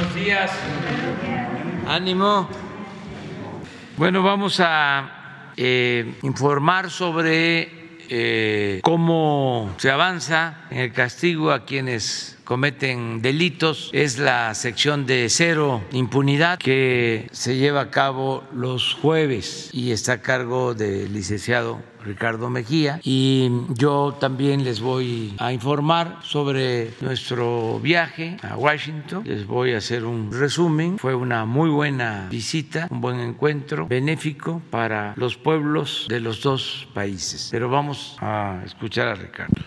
Buenos días. Ánimo. Bueno, vamos a eh, informar sobre eh, cómo se avanza en el castigo a quienes cometen delitos. Es la sección de cero impunidad que se lleva a cabo los jueves y está a cargo del licenciado Ricardo Mejía y yo también les voy a informar sobre nuestro viaje a Washington. Les voy a hacer un resumen. Fue una muy buena visita, un buen encuentro benéfico para los pueblos de los dos países. Pero vamos a escuchar a Ricardo.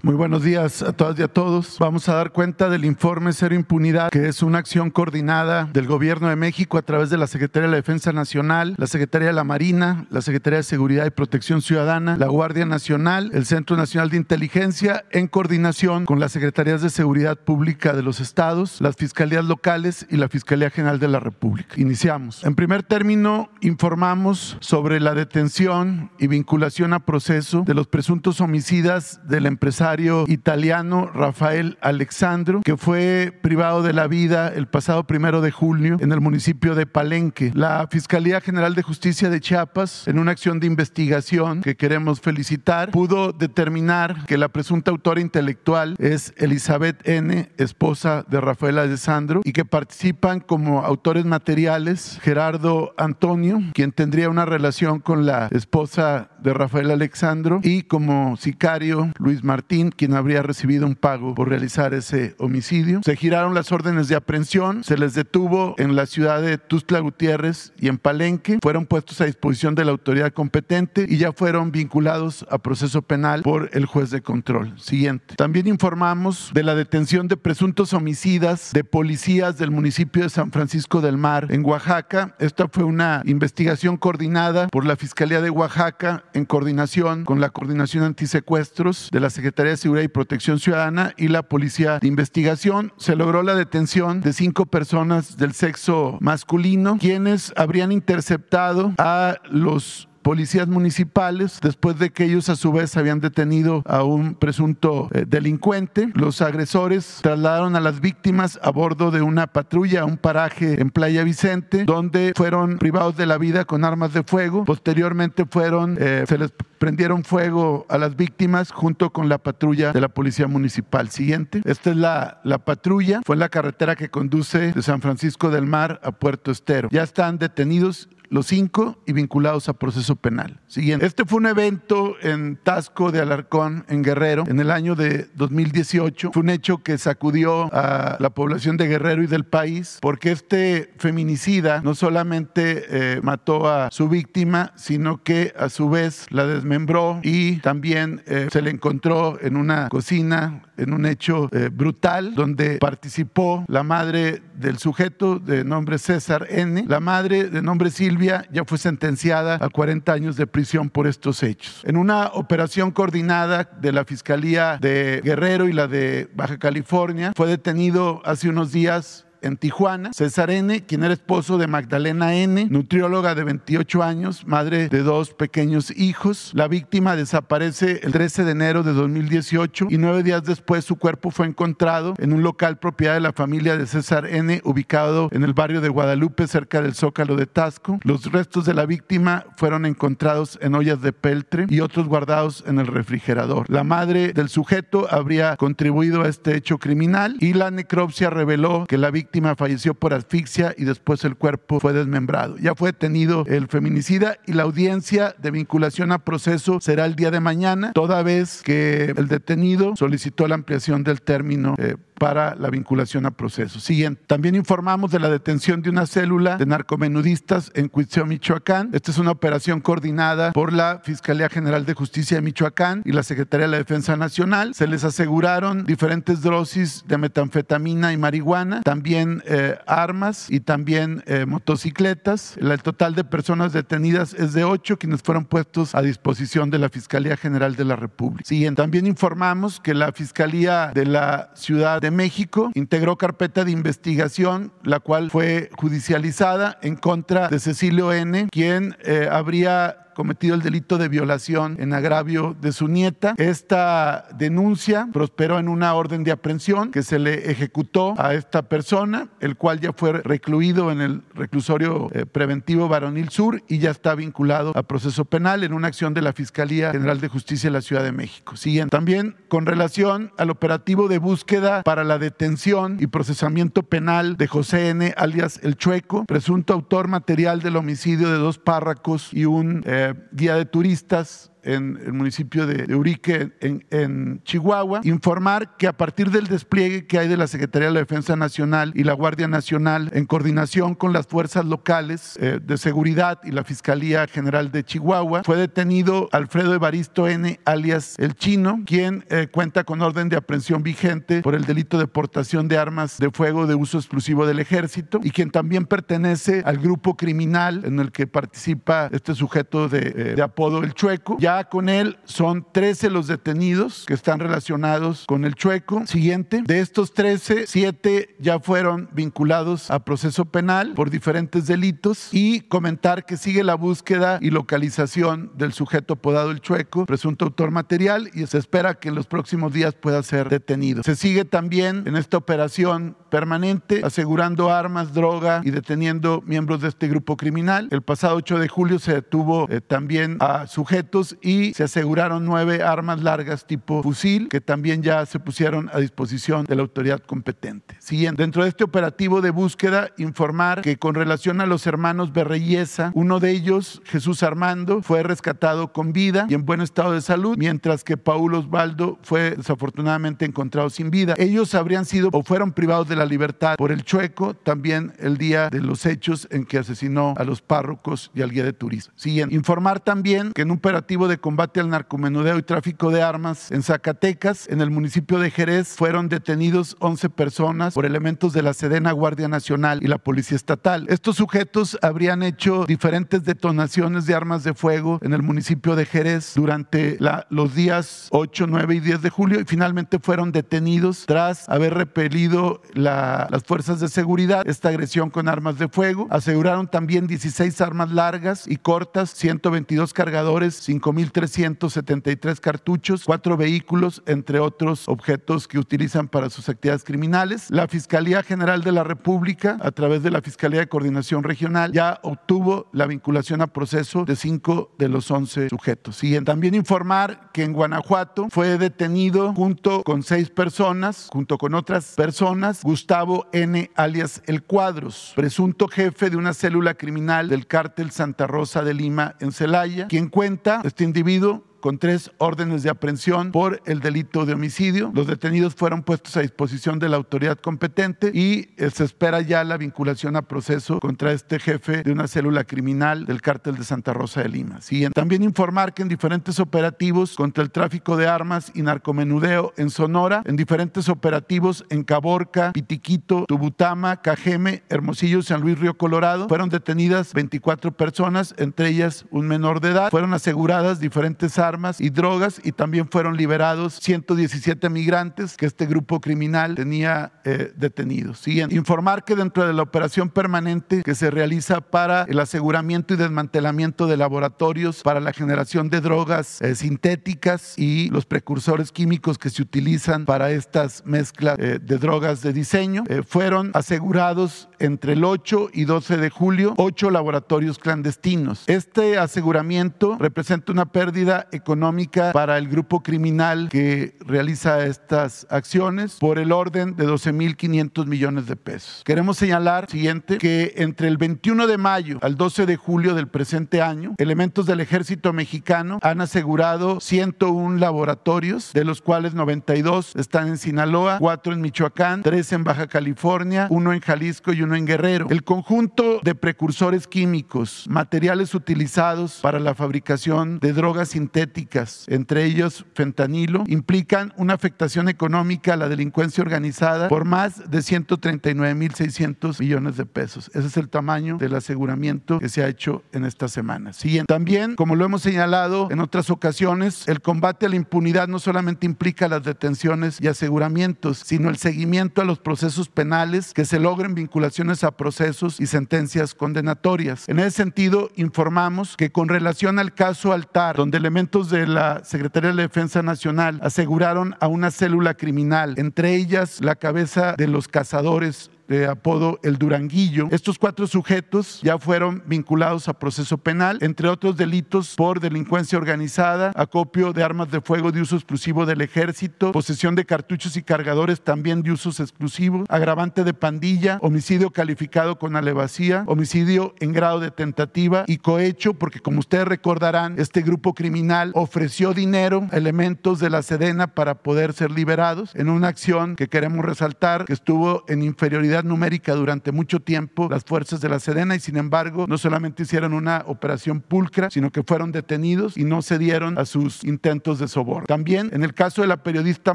Muy buenos días a todas y a todos. Vamos a dar cuenta del informe Cero Impunidad, que es una acción coordinada del Gobierno de México a través de la Secretaría de la Defensa Nacional, la Secretaría de la Marina, la Secretaría de Seguridad y Protección Ciudadana, la Guardia Nacional, el Centro Nacional de Inteligencia, en coordinación con las Secretarías de Seguridad Pública de los estados, las Fiscalías locales y la Fiscalía General de la República. Iniciamos. En primer término, informamos sobre la detención y vinculación a proceso de los presuntos homicidas del empresario italiano Rafael Alexandro, que fue privado de la vida el pasado primero de julio en el municipio de Palenque. La Fiscalía General de Justicia de Chiapas, en una acción de investigación que queremos felicitar, pudo determinar que la presunta autora intelectual es Elizabeth N., esposa de Rafael Alexandro, y que participan como autores materiales Gerardo Antonio, quien tendría una relación con la esposa de Rafael Alexandro, y como sicario Luis Martín quien habría recibido un pago por realizar ese homicidio. Se giraron las órdenes de aprehensión, se les detuvo en la ciudad de Tuzla Gutiérrez y en Palenque, fueron puestos a disposición de la autoridad competente y ya fueron vinculados a proceso penal por el juez de control. Siguiente. También informamos de la detención de presuntos homicidas de policías del municipio de San Francisco del Mar en Oaxaca. Esta fue una investigación coordinada por la Fiscalía de Oaxaca en coordinación con la Coordinación Antisecuestros de la Secretaría de Seguridad y Protección Ciudadana y la Policía de Investigación. Se logró la detención de cinco personas del sexo masculino, quienes habrían interceptado a los policías municipales después de que ellos a su vez habían detenido a un presunto eh, delincuente. Los agresores trasladaron a las víctimas a bordo de una patrulla a un paraje en Playa Vicente, donde fueron privados de la vida con armas de fuego. Posteriormente fueron, eh, se les prendieron fuego a las víctimas junto con la patrulla de la policía municipal. Siguiente. Esta es la, la patrulla. Fue la carretera que conduce de San Francisco del Mar a Puerto Estero. Ya están detenidos los cinco y vinculados a proceso penal. Siguiente. Este fue un evento en Tasco de Alarcón, en Guerrero, en el año de 2018. Fue un hecho que sacudió a la población de Guerrero y del país, porque este feminicida no solamente eh, mató a su víctima, sino que a su vez la desmembró y también eh, se le encontró en una cocina en un hecho eh, brutal donde participó la madre del sujeto de nombre César N. La madre de nombre Silvia ya fue sentenciada a 40 años de prisión por estos hechos. En una operación coordinada de la Fiscalía de Guerrero y la de Baja California, fue detenido hace unos días en Tijuana. César N., quien era esposo de Magdalena N., nutrióloga de 28 años, madre de dos pequeños hijos. La víctima desaparece el 13 de enero de 2018 y nueve días después su cuerpo fue encontrado en un local propiedad de la familia de César N., ubicado en el barrio de Guadalupe, cerca del Zócalo de Tasco. Los restos de la víctima fueron encontrados en ollas de peltre y otros guardados en el refrigerador. La madre del sujeto habría contribuido a este hecho criminal y la necropsia reveló que la víctima víctima falleció por asfixia y después el cuerpo fue desmembrado. Ya fue detenido el feminicida y la audiencia de vinculación a proceso será el día de mañana, toda vez que el detenido solicitó la ampliación del término eh, para la vinculación a proceso. Siguiente. También informamos de la detención de una célula de narcomenudistas en Cuitzeo, Michoacán. Esta es una operación coordinada por la Fiscalía General de Justicia de Michoacán y la Secretaría de la Defensa Nacional. Se les aseguraron diferentes dosis de metanfetamina y marihuana, también eh, armas y también eh, motocicletas. El total de personas detenidas es de ocho, quienes fueron puestos a disposición de la Fiscalía General de la República. Siguiente. También informamos que la Fiscalía de la Ciudad de México integró carpeta de investigación, la cual fue judicializada en contra de Cecilio N., quien eh, habría cometido el delito de violación en agravio de su nieta. Esta denuncia prosperó en una orden de aprehensión que se le ejecutó a esta persona, el cual ya fue recluido en el reclusorio eh, preventivo Varonil Sur y ya está vinculado a proceso penal en una acción de la Fiscalía General de Justicia de la Ciudad de México. Siguiente. También con relación al operativo de búsqueda para la detención y procesamiento penal de José N., alias El Chueco, presunto autor material del homicidio de dos párracos y un eh, guía de turistas en el municipio de, Urique, en, Chihuahua, informar que a partir del despliegue que hay de la Secretaría de la Defensa Nacional y la Guardia Nacional, en coordinación con las fuerzas locales eh, de seguridad y la Fiscalía General de Chihuahua, fue detenido Alfredo Evaristo N., alias El Chino, quien eh, cuenta con orden de aprehensión vigente por el delito de portación de armas de fuego de uso exclusivo del ejército y quien también pertenece al grupo criminal en el que participa este sujeto de, eh, de apodo El Chueco. Ya con él son 13 los detenidos que están relacionados con el chueco. Siguiente, de estos 13, 7 ya fueron vinculados a proceso penal por diferentes delitos y comentar que sigue la búsqueda y localización del sujeto apodado el chueco, presunto autor material y se espera que en los próximos días pueda ser detenido. Se sigue también en esta operación permanente asegurando armas, droga y deteniendo miembros de este grupo criminal. El pasado 8 de julio se detuvo eh, también a sujetos y se aseguraron nueve armas largas tipo fusil que también ya se pusieron a disposición de la autoridad competente. Siguiente, dentro de este operativo de búsqueda, informar que con relación a los hermanos Berreyesa, uno de ellos, Jesús Armando, fue rescatado con vida y en buen estado de salud, mientras que Paulo Osvaldo fue desafortunadamente encontrado sin vida. Ellos habrían sido o fueron privados de la libertad por el chueco también el día de los hechos en que asesinó a los párrocos y al guía de turismo. Siguiente, informar también que en un operativo de combate al narcomenudeo y tráfico de armas en Zacatecas, en el municipio de Jerez, fueron detenidos 11 personas por elementos de la Sedena Guardia Nacional y la Policía Estatal. Estos sujetos habrían hecho diferentes detonaciones de armas de fuego en el municipio de Jerez durante los días 8, 9 y 10 de julio y finalmente fueron detenidos tras haber repelido las fuerzas de seguridad esta agresión con armas de fuego. Aseguraron también 16 armas largas y cortas, 122 cargadores, 5000 1.373 cartuchos, cuatro vehículos, entre otros objetos que utilizan para sus actividades criminales. La Fiscalía General de la República, a través de la Fiscalía de Coordinación Regional, ya obtuvo la vinculación a proceso de cinco de los 11 sujetos. Y también informar que en Guanajuato fue detenido junto con seis personas, junto con otras personas, Gustavo N. alias El Cuadros, presunto jefe de una célula criminal del cártel Santa Rosa de Lima en Celaya, quien cuenta, este individuo con tres órdenes de aprehensión por el delito de homicidio. Los detenidos fueron puestos a disposición de la autoridad competente y eh, se espera ya la vinculación a proceso contra este jefe de una célula criminal del cártel de Santa Rosa de Lima. También informar que en diferentes operativos contra el tráfico de armas y narcomenudeo en Sonora, en diferentes operativos en Caborca, Pitiquito, Tubutama, Cajeme, Hermosillo, San Luis Río Colorado, fueron detenidas 24 personas, entre ellas un menor de edad. Fueron aseguradas diferentes armas armas y drogas y también fueron liberados 117 migrantes que este grupo criminal tenía eh, detenidos. Siguiente, informar que dentro de la operación permanente que se realiza para el aseguramiento y desmantelamiento de laboratorios para la generación de drogas eh, sintéticas y los precursores químicos que se utilizan para estas mezclas eh, de drogas de diseño, fueron asegurados entre el 8 y 12 de julio ocho laboratorios clandestinos. Este aseguramiento representa una pérdida económica para el grupo criminal que realiza estas acciones por el orden de 12.500 millones de pesos. Queremos señalar, siguiente, que entre el 21 de mayo al 12 de julio del presente año, elementos del ejército mexicano han asegurado 101 laboratorios, de los cuales 92 están en Sinaloa, 4 en Michoacán, 3 en Baja California, 1 en Jalisco y 1 en Guerrero. El conjunto de precursores químicos, materiales utilizados para la fabricación de drogas sintéticas, sintéticas, entre ellos fentanilo, implican una afectación económica a la delincuencia organizada por más de 139.600 millones de pesos. Ese es el tamaño del aseguramiento que se ha hecho en esta semana. Siguiente. También, como lo hemos señalado en otras ocasiones, el combate a la impunidad no solamente implica las detenciones y aseguramientos, sino el seguimiento a los procesos penales que se logren vinculaciones a procesos y sentencias condenatorias. En ese sentido, informamos que con relación al caso Altar, donde elementos de la Secretaría de Defensa Nacional aseguraron a una célula criminal, entre ellas la cabeza de los cazadores de apodo El Duranguillo. Estos cuatro sujetos ya fueron vinculados a proceso penal, entre otros delitos por delincuencia organizada, acopio de armas de fuego de uso exclusivo del ejército, posesión de cartuchos y cargadores también de usos exclusivos, agravante de pandilla, homicidio calificado con alevacía, homicidio en grado de tentativa y cohecho, porque como ustedes recordarán, este grupo criminal ofreció dinero a elementos de la Sedena para poder ser liberados en una acción que queremos resaltar que estuvo en inferioridad numérica durante mucho tiempo las fuerzas de la Sedena y sin embargo no solamente hicieron una operación pulcra, sino que fueron detenidos y no cedieron a sus intentos de soborno. También en el caso de la periodista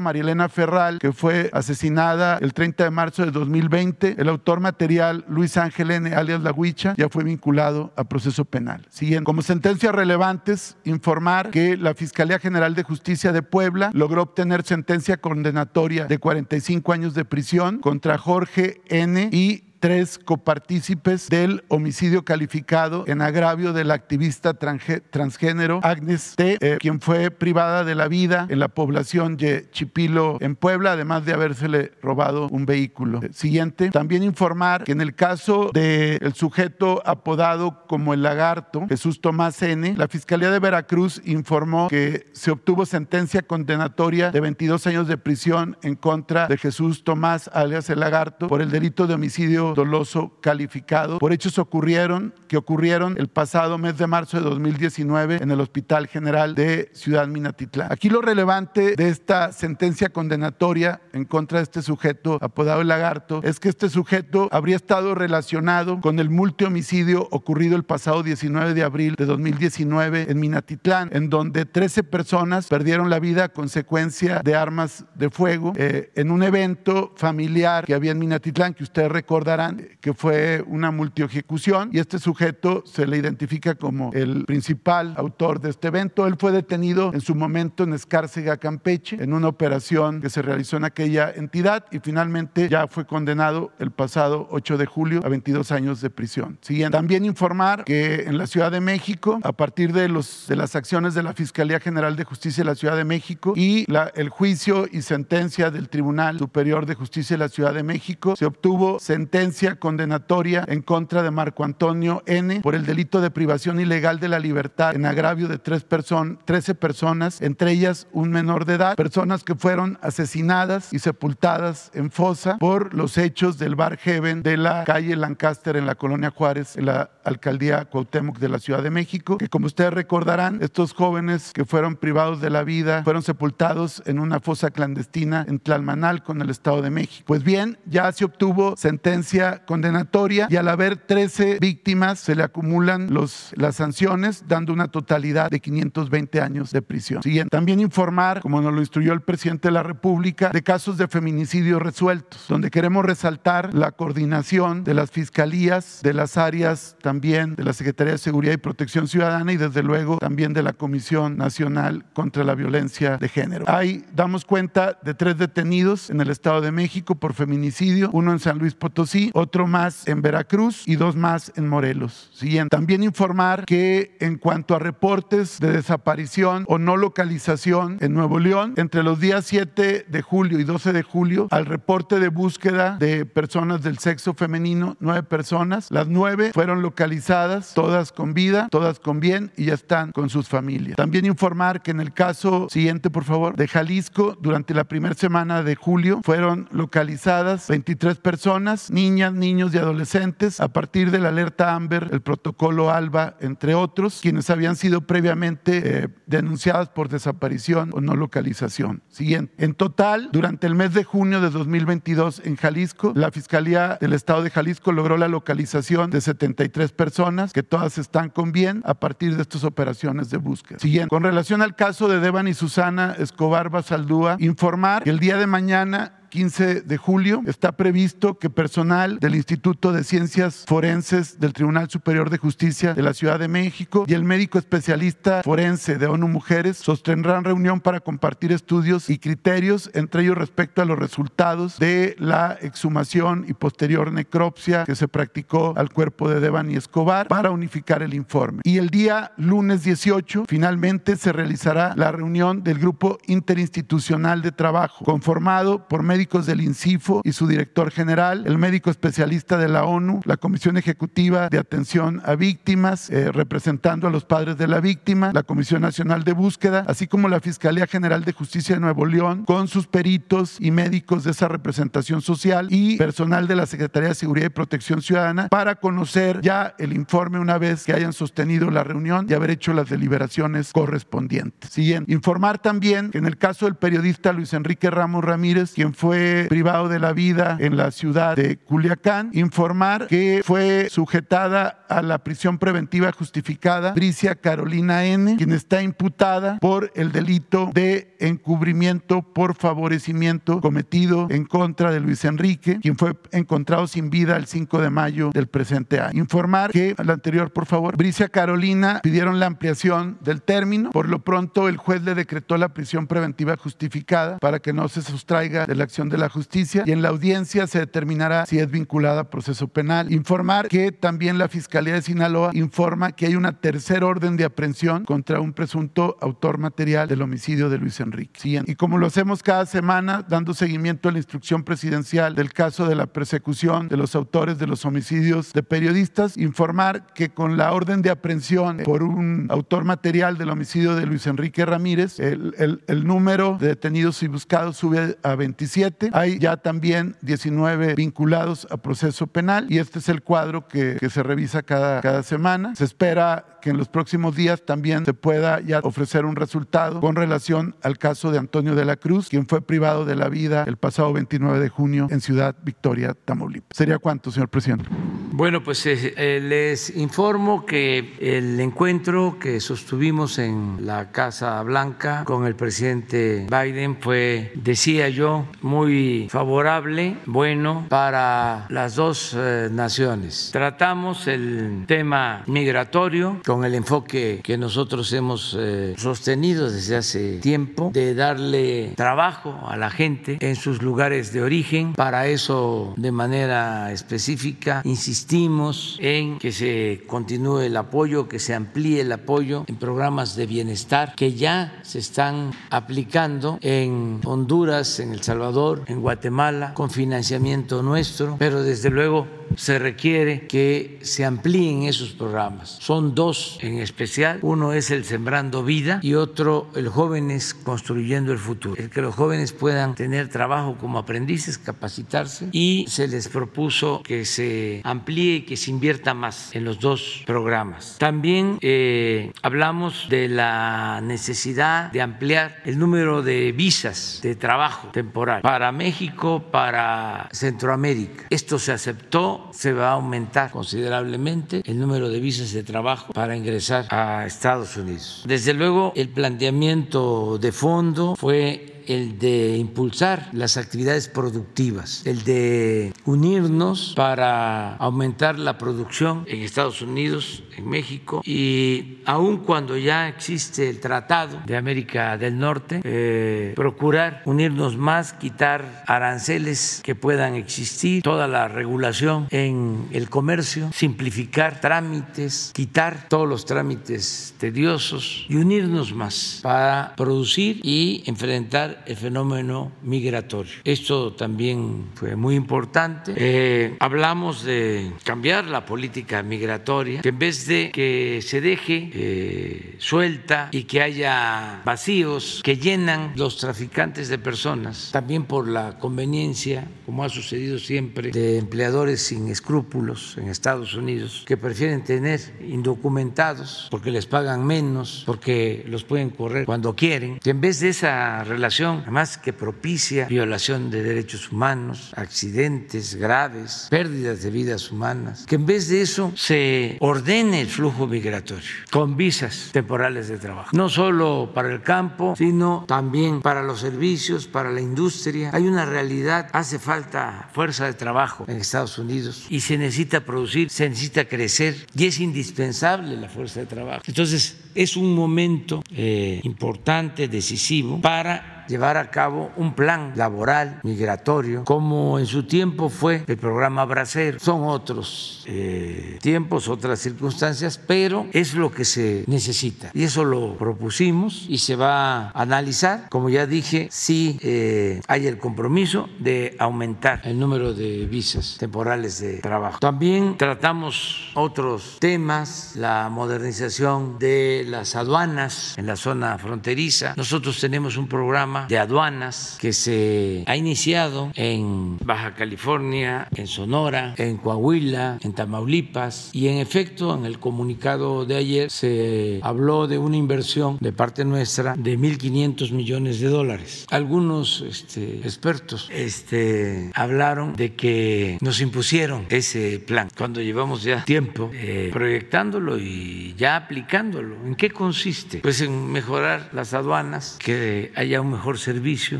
Marielena Ferral, que fue asesinada el 30 de marzo de 2020, el autor material Luis Ángel N., alias La Huicha, ya fue vinculado a proceso penal. Siguiendo, como sentencias relevantes, informar que la Fiscalía General de Justicia de Puebla logró obtener sentencia condenatoria de 45 años de prisión contra Jorge N y tres copartícipes del homicidio calificado en agravio de la activista transgénero Agnes T., eh, quien fue privada de la vida en la población de Chipilo, en Puebla, además de habérsele robado un vehículo. Eh, siguiente, también informar que en el caso del sujeto apodado como el lagarto, Jesús Tomás N., la Fiscalía de Veracruz informó que se obtuvo sentencia condenatoria de 22 años de prisión en contra de Jesús Tomás, alias el lagarto, por el delito de homicidio doloso calificado por hechos ocurrieron, que ocurrieron el pasado mes de marzo de 2019 en el Hospital General de Ciudad Minatitlán. Aquí lo relevante de esta sentencia condenatoria en contra de este sujeto apodado el lagarto es que este sujeto habría estado relacionado con el multihomicidio ocurrido el pasado 19 de abril de 2019 en Minatitlán, en donde 13 personas perdieron la vida a consecuencia de armas de fuego eh, en un evento familiar que había en Minatitlán, que ustedes recordarán que fue una multiejecución y este sujeto se le identifica como el principal autor de este evento. Él fue detenido en su momento en Escárcega, Campeche, en una operación que se realizó en aquella entidad y finalmente ya fue condenado el pasado 8 de julio a 22 años de prisión. Siguiente. También informar que en la Ciudad de México, a partir de, los, de las acciones de la Fiscalía General de Justicia de la Ciudad de México y el juicio y sentencia del Tribunal Superior de Justicia de la Ciudad de México, se obtuvo sentencia condenatoria en contra de Marco Antonio N. por el delito de privación ilegal de la libertad en agravio de tres 13 personas, entre ellas un menor de edad, personas que fueron asesinadas y sepultadas en fosa por los hechos del Bar Heaven de la calle Lancaster en la colonia Juárez, en la alcaldía Cuauhtémoc de la Ciudad de México, que como ustedes recordarán, estos jóvenes que fueron privados de la vida fueron sepultados en una fosa clandestina en Tlalmanal con el Estado de México. Pues bien, ya se obtuvo sentencia condenatoria y al haber 13 víctimas se le acumulan los, las sanciones, dando una totalidad de 520 años de prisión. Siguiente. También informar, como nos lo instruyó el presidente de la República, de casos de feminicidio resueltos, donde queremos resaltar la coordinación de las fiscalías, de las áreas también de la Secretaría de Seguridad y Protección Ciudadana y desde luego también de la Comisión Nacional contra la Violencia de Género. Ahí damos cuenta de tres detenidos en el Estado de México por feminicidio, uno en San Luis Potosí, otro más en Veracruz y dos más en Morelos. Siguiente. También informar que en cuanto a reportes de desaparición o no localización en Nuevo León, entre los días 7 de julio y 12 de julio, al reporte de búsqueda de personas del sexo femenino, nueve personas, las nueve fueron localizadas, todas con vida, todas con bien y ya están con sus familias. También informar que en el caso siguiente, por favor, de Jalisco, durante la primera semana de julio fueron localizadas 23 personas, niños, niñas, niños y adolescentes a partir de la alerta AMBER, el protocolo ALBA, entre otros, quienes habían sido previamente eh, denunciadas por desaparición o no localización. Siguiente. En total, durante el mes de junio de 2022 en Jalisco, la Fiscalía del Estado de Jalisco logró la localización de 73 personas, que todas están con bien a partir de estas operaciones de búsqueda. Siguiente. Con relación al caso de Deban y Susana Escobar Basaldúa, informar que el día de mañana 15 de julio está previsto que personal del Instituto de Ciencias Forenses del Tribunal Superior de Justicia de la Ciudad de México y el médico especialista forense de ONU Mujeres sostendrán reunión para compartir estudios y criterios, entre ellos respecto a los resultados de la exhumación y posterior necropsia que se practicó al cuerpo de Devani Escobar para unificar el informe. Y el día lunes 18 finalmente se realizará la reunión del grupo interinstitucional de trabajo conformado por médicos del INCIFO y su director general, el médico especialista de la ONU, la Comisión Ejecutiva de Atención a Víctimas, eh, representando a los padres de la víctima, la Comisión Nacional de Búsqueda, así como la Fiscalía General de Justicia de Nuevo León, con sus peritos y médicos de esa representación social y personal de la Secretaría de Seguridad y Protección Ciudadana para conocer ya el informe una vez que hayan sostenido la reunión y haber hecho las deliberaciones correspondientes. Siguiente, informar también que en el caso del periodista Luis Enrique Ramos Ramírez, quien fue privado de la vida en la ciudad de Culiacán, informar que fue sujetada a la prisión preventiva justificada Bricia Carolina N., quien está imputada por el delito de encubrimiento por favorecimiento cometido en contra de Luis Enrique, quien fue encontrado sin vida el 5 de mayo del presente año. Informar que, al anterior, por favor, Bricia Carolina pidieron la ampliación del término. Por lo pronto, el juez le decretó la prisión preventiva justificada para que no se sustraiga de la acción de la justicia y en la audiencia se determinará si es vinculada a proceso penal. Informar que también la Fiscalía de Sinaloa informa que hay una tercera orden de aprehensión contra un presunto autor material del homicidio de Luis Enrique. Y como lo hacemos cada semana, dando seguimiento a la instrucción presidencial del caso de la persecución de los autores de los homicidios de periodistas, informar que con la orden de aprehensión por un autor material del homicidio de Luis Enrique Ramírez, el, el, el número de detenidos y buscados sube a 27 hay ya también 19 vinculados a proceso penal y este es el cuadro que, que se revisa cada, cada semana. Se espera que en los próximos días también se pueda ya ofrecer un resultado con relación al caso de Antonio de la Cruz, quien fue privado de la vida el pasado 29 de junio en Ciudad Victoria, Tamaulipas. ¿Sería cuánto, señor presidente? Bueno, pues eh, eh, les informo que el encuentro que sostuvimos en la Casa Blanca con el presidente Biden fue, decía yo, muy favorable, bueno para las dos eh, naciones. Tratamos el tema migratorio con el enfoque que nosotros hemos eh, sostenido desde hace tiempo de darle trabajo a la gente en sus lugares de origen. Para eso, de manera específica, insistimos en que se continúe el apoyo, que se amplíe el apoyo en programas de bienestar que ya se están aplicando en Honduras, en El Salvador, en Guatemala, con financiamiento nuestro, pero desde luego se requiere que se amplíen esos programas. Son dos en especial. Uno es el Sembrando Vida y otro el Jóvenes Construyendo el Futuro. El que los jóvenes puedan tener trabajo como aprendices, capacitarse y se les propuso que se amplíe y que se invierta más en los dos programas. También eh, hablamos de la necesidad de ampliar el número de visas de trabajo temporal para México, para Centroamérica. Esto se aceptó se va a aumentar considerablemente el número de visas de trabajo para ingresar a Estados Unidos. Desde luego, el planteamiento de fondo fue el de impulsar las actividades productivas, el de unirnos para aumentar la producción en Estados Unidos, en México, y aun cuando ya existe el Tratado de América del Norte, eh, procurar unirnos más, quitar aranceles que puedan existir, toda la regulación en el comercio, simplificar trámites, quitar todos los trámites tediosos y unirnos más para producir y enfrentar el fenómeno migratorio. Esto también fue muy importante. Eh, hablamos de cambiar la política migratoria, que en vez de que se deje eh, suelta y que haya vacíos que llenan los traficantes de personas, también por la conveniencia, como ha sucedido siempre, de empleadores sin escrúpulos en Estados Unidos, que prefieren tener indocumentados porque les pagan menos, porque los pueden correr cuando quieren, que en vez de esa relación, además que propicia violación de derechos humanos, accidentes graves, pérdidas de vidas humanas, que en vez de eso se ordene el flujo migratorio con visas temporales de trabajo, no solo para el campo, sino también para los servicios, para la industria. Hay una realidad, hace falta fuerza de trabajo en Estados Unidos y se necesita producir, se necesita crecer y es indispensable la fuerza de trabajo. Entonces, es un momento eh, importante, decisivo, para llevar a cabo un plan laboral migratorio, como en su tiempo fue el programa Bracero. Son otros eh, tiempos, otras circunstancias, pero es lo que se necesita. Y eso lo propusimos y se va a analizar. Como ya dije, si eh, hay el compromiso de aumentar el número de visas temporales de trabajo. También tratamos otros temas, la modernización de las aduanas en la zona fronteriza. Nosotros tenemos un programa de aduanas que se ha iniciado en Baja California, en Sonora, en Coahuila, en Tamaulipas y en efecto en el comunicado de ayer se habló de una inversión de parte nuestra de 1.500 millones de dólares. Algunos este, expertos este, hablaron de que nos impusieron ese plan cuando llevamos ya tiempo eh, proyectándolo y ya aplicándolo. ¿En qué consiste? Pues en mejorar las aduanas, que haya un mejor servicio,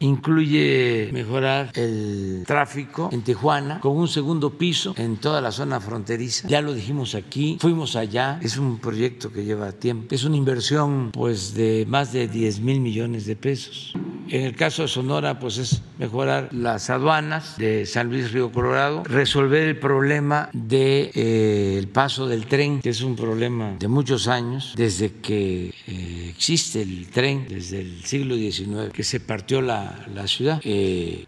incluye mejorar el tráfico en Tijuana con un segundo piso en toda la zona fronteriza. Ya lo dijimos aquí, fuimos allá, es un proyecto que lleva tiempo, es una inversión pues de más de 10 mil millones de pesos. En el caso de Sonora, pues es mejorar las aduanas de San Luis Río Colorado, resolver el problema del de, eh, paso del tren, que es un problema de muchos años, desde que eh, existe el tren, desde el siglo XIX, que se partió la, la ciudad. Eh,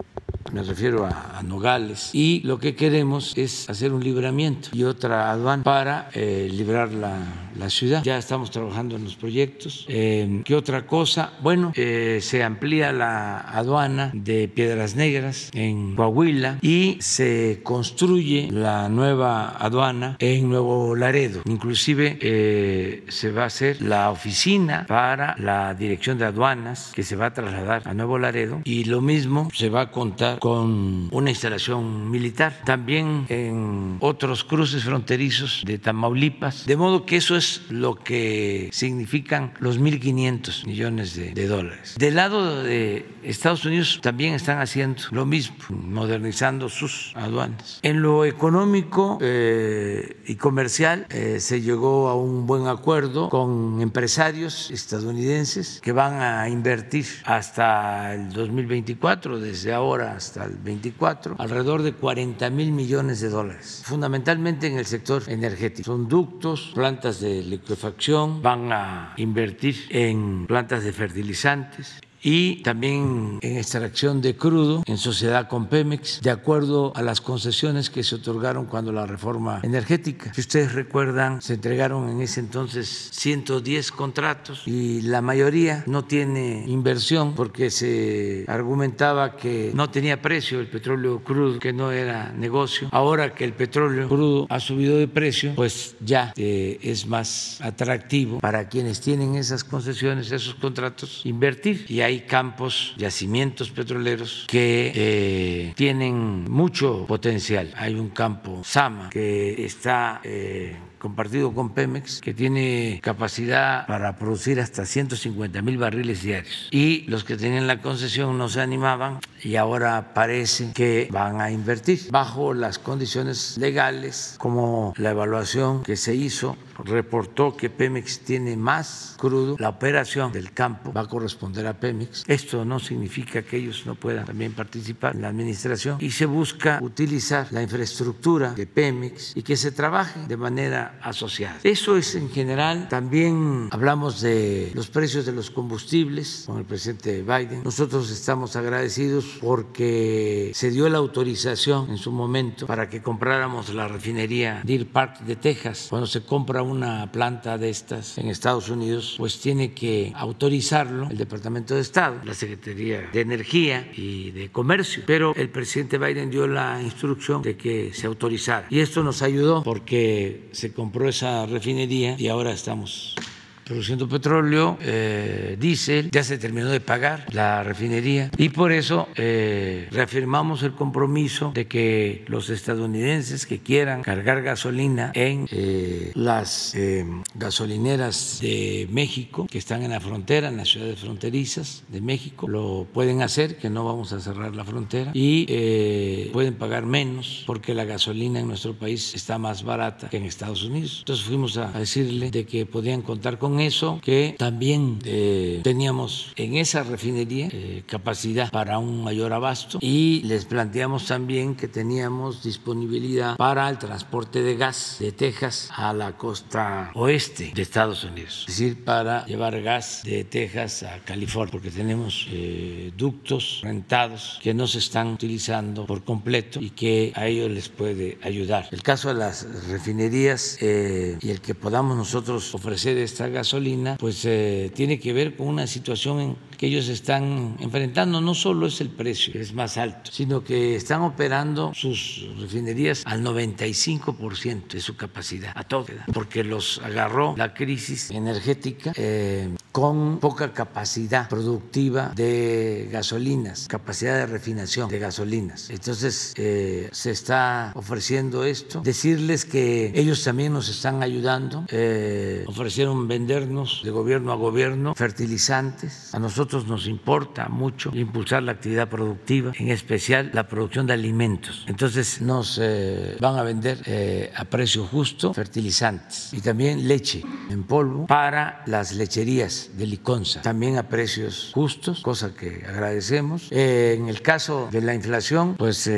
me refiero a, Nogales, y lo que queremos es hacer un libramiento y otra aduana para eh, librar la, la, ciudad. Ya estamos trabajando en los proyectos. Eh, ¿Qué otra cosa? Bueno, eh, se amplía la aduana de Piedras Negras en Coahuila y se construye la nueva aduana en Nuevo Laredo. Inclusive eh, se va a hacer la oficina para la dirección de aduanas que se va a trasladar a Nuevo Laredo y lo mismo se va a contar con una instalación militar, también en otros cruces fronterizos de Tamaulipas, de modo que eso es lo que significan los 1.500 millones de, de dólares. Del lado de Estados Unidos también están haciendo lo mismo, modernizando sus aduanas. En lo económico eh, y comercial eh, se llegó a un buen acuerdo con empresarios estadounidenses que van a invertir hasta el 2024, desde ahora hasta hasta el 24, alrededor de 40 mil millones de dólares, fundamentalmente en el sector energético. Son ductos, plantas de liquefacción, van a invertir en plantas de fertilizantes y también en extracción de crudo en sociedad con Pemex, de acuerdo a las concesiones que se otorgaron cuando la reforma energética. Si ustedes recuerdan, se entregaron en ese entonces 110 contratos y la mayoría no tiene inversión porque se argumentaba que no tenía precio el petróleo crudo, que no era negocio. Ahora que el petróleo crudo ha subido de precio, pues ya eh, es más atractivo para quienes tienen esas concesiones, esos contratos, invertir. Y hay hay campos, yacimientos petroleros que eh, tienen mucho potencial. Hay un campo Sama que está eh, compartido con Pemex, que tiene capacidad para producir hasta 150 mil barriles diarios. Y los que tenían la concesión no se animaban y ahora parece que van a invertir bajo las condiciones legales, como la evaluación que se hizo reportó que Pemex tiene más crudo, la operación del campo va a corresponder a Pemex. Esto no significa que ellos no puedan también participar en la administración y se busca utilizar la infraestructura de Pemex y que se trabaje de manera asociada. Eso es en general. También hablamos de los precios de los combustibles con el presidente Biden. Nosotros estamos agradecidos porque se dio la autorización en su momento para que compráramos la refinería Deer Park de Texas. Cuando se compra una planta de estas en Estados Unidos, pues tiene que autorizarlo el Departamento de Estado, la Secretaría de Energía y de Comercio. Pero el presidente Biden dio la instrucción de que se autorizara. Y esto nos ayudó porque se compró esa refinería y ahora estamos produciendo petróleo, eh, diésel, ya se terminó de pagar la refinería y por eso eh, reafirmamos el compromiso de que los estadounidenses que quieran cargar gasolina en eh, las eh, gasolineras de México, que están en la frontera, en las ciudades fronterizas de México, lo pueden hacer, que no vamos a cerrar la frontera y eh, pueden pagar menos porque la gasolina en nuestro país está más barata que en Estados Unidos. Entonces fuimos a decirle de que podían contar con eso, que también eh, teníamos en esa refinería eh, capacidad para un mayor abasto y les planteamos también que teníamos disponibilidad para el transporte de gas de Texas a la costa oeste de Estados Unidos, es decir, para llevar gas de Texas a California, porque tenemos eh, ductos rentados que no se están utilizando por completo y que a ellos les puede ayudar. El caso de las refinerías eh, y el que podamos nosotros ofrecer esta gasolina, pues eh, tiene que ver con una situación en ellos están enfrentando. No solo es el precio, que es más alto, sino que están operando sus refinerías al 95% de su capacidad, a todo, porque los agarró la crisis energética eh, con poca capacidad productiva de gasolinas, capacidad de refinación de gasolinas. Entonces eh, se está ofreciendo esto. Decirles que ellos también nos están ayudando. Eh, ofrecieron vendernos de gobierno a gobierno fertilizantes. A nosotros nos importa mucho impulsar la actividad productiva, en especial la producción de alimentos. Entonces nos eh, van a vender eh, a precio justo fertilizantes y también leche en polvo para las lecherías de Liconza, también a precios justos, cosa que agradecemos. Eh, en el caso de la inflación, pues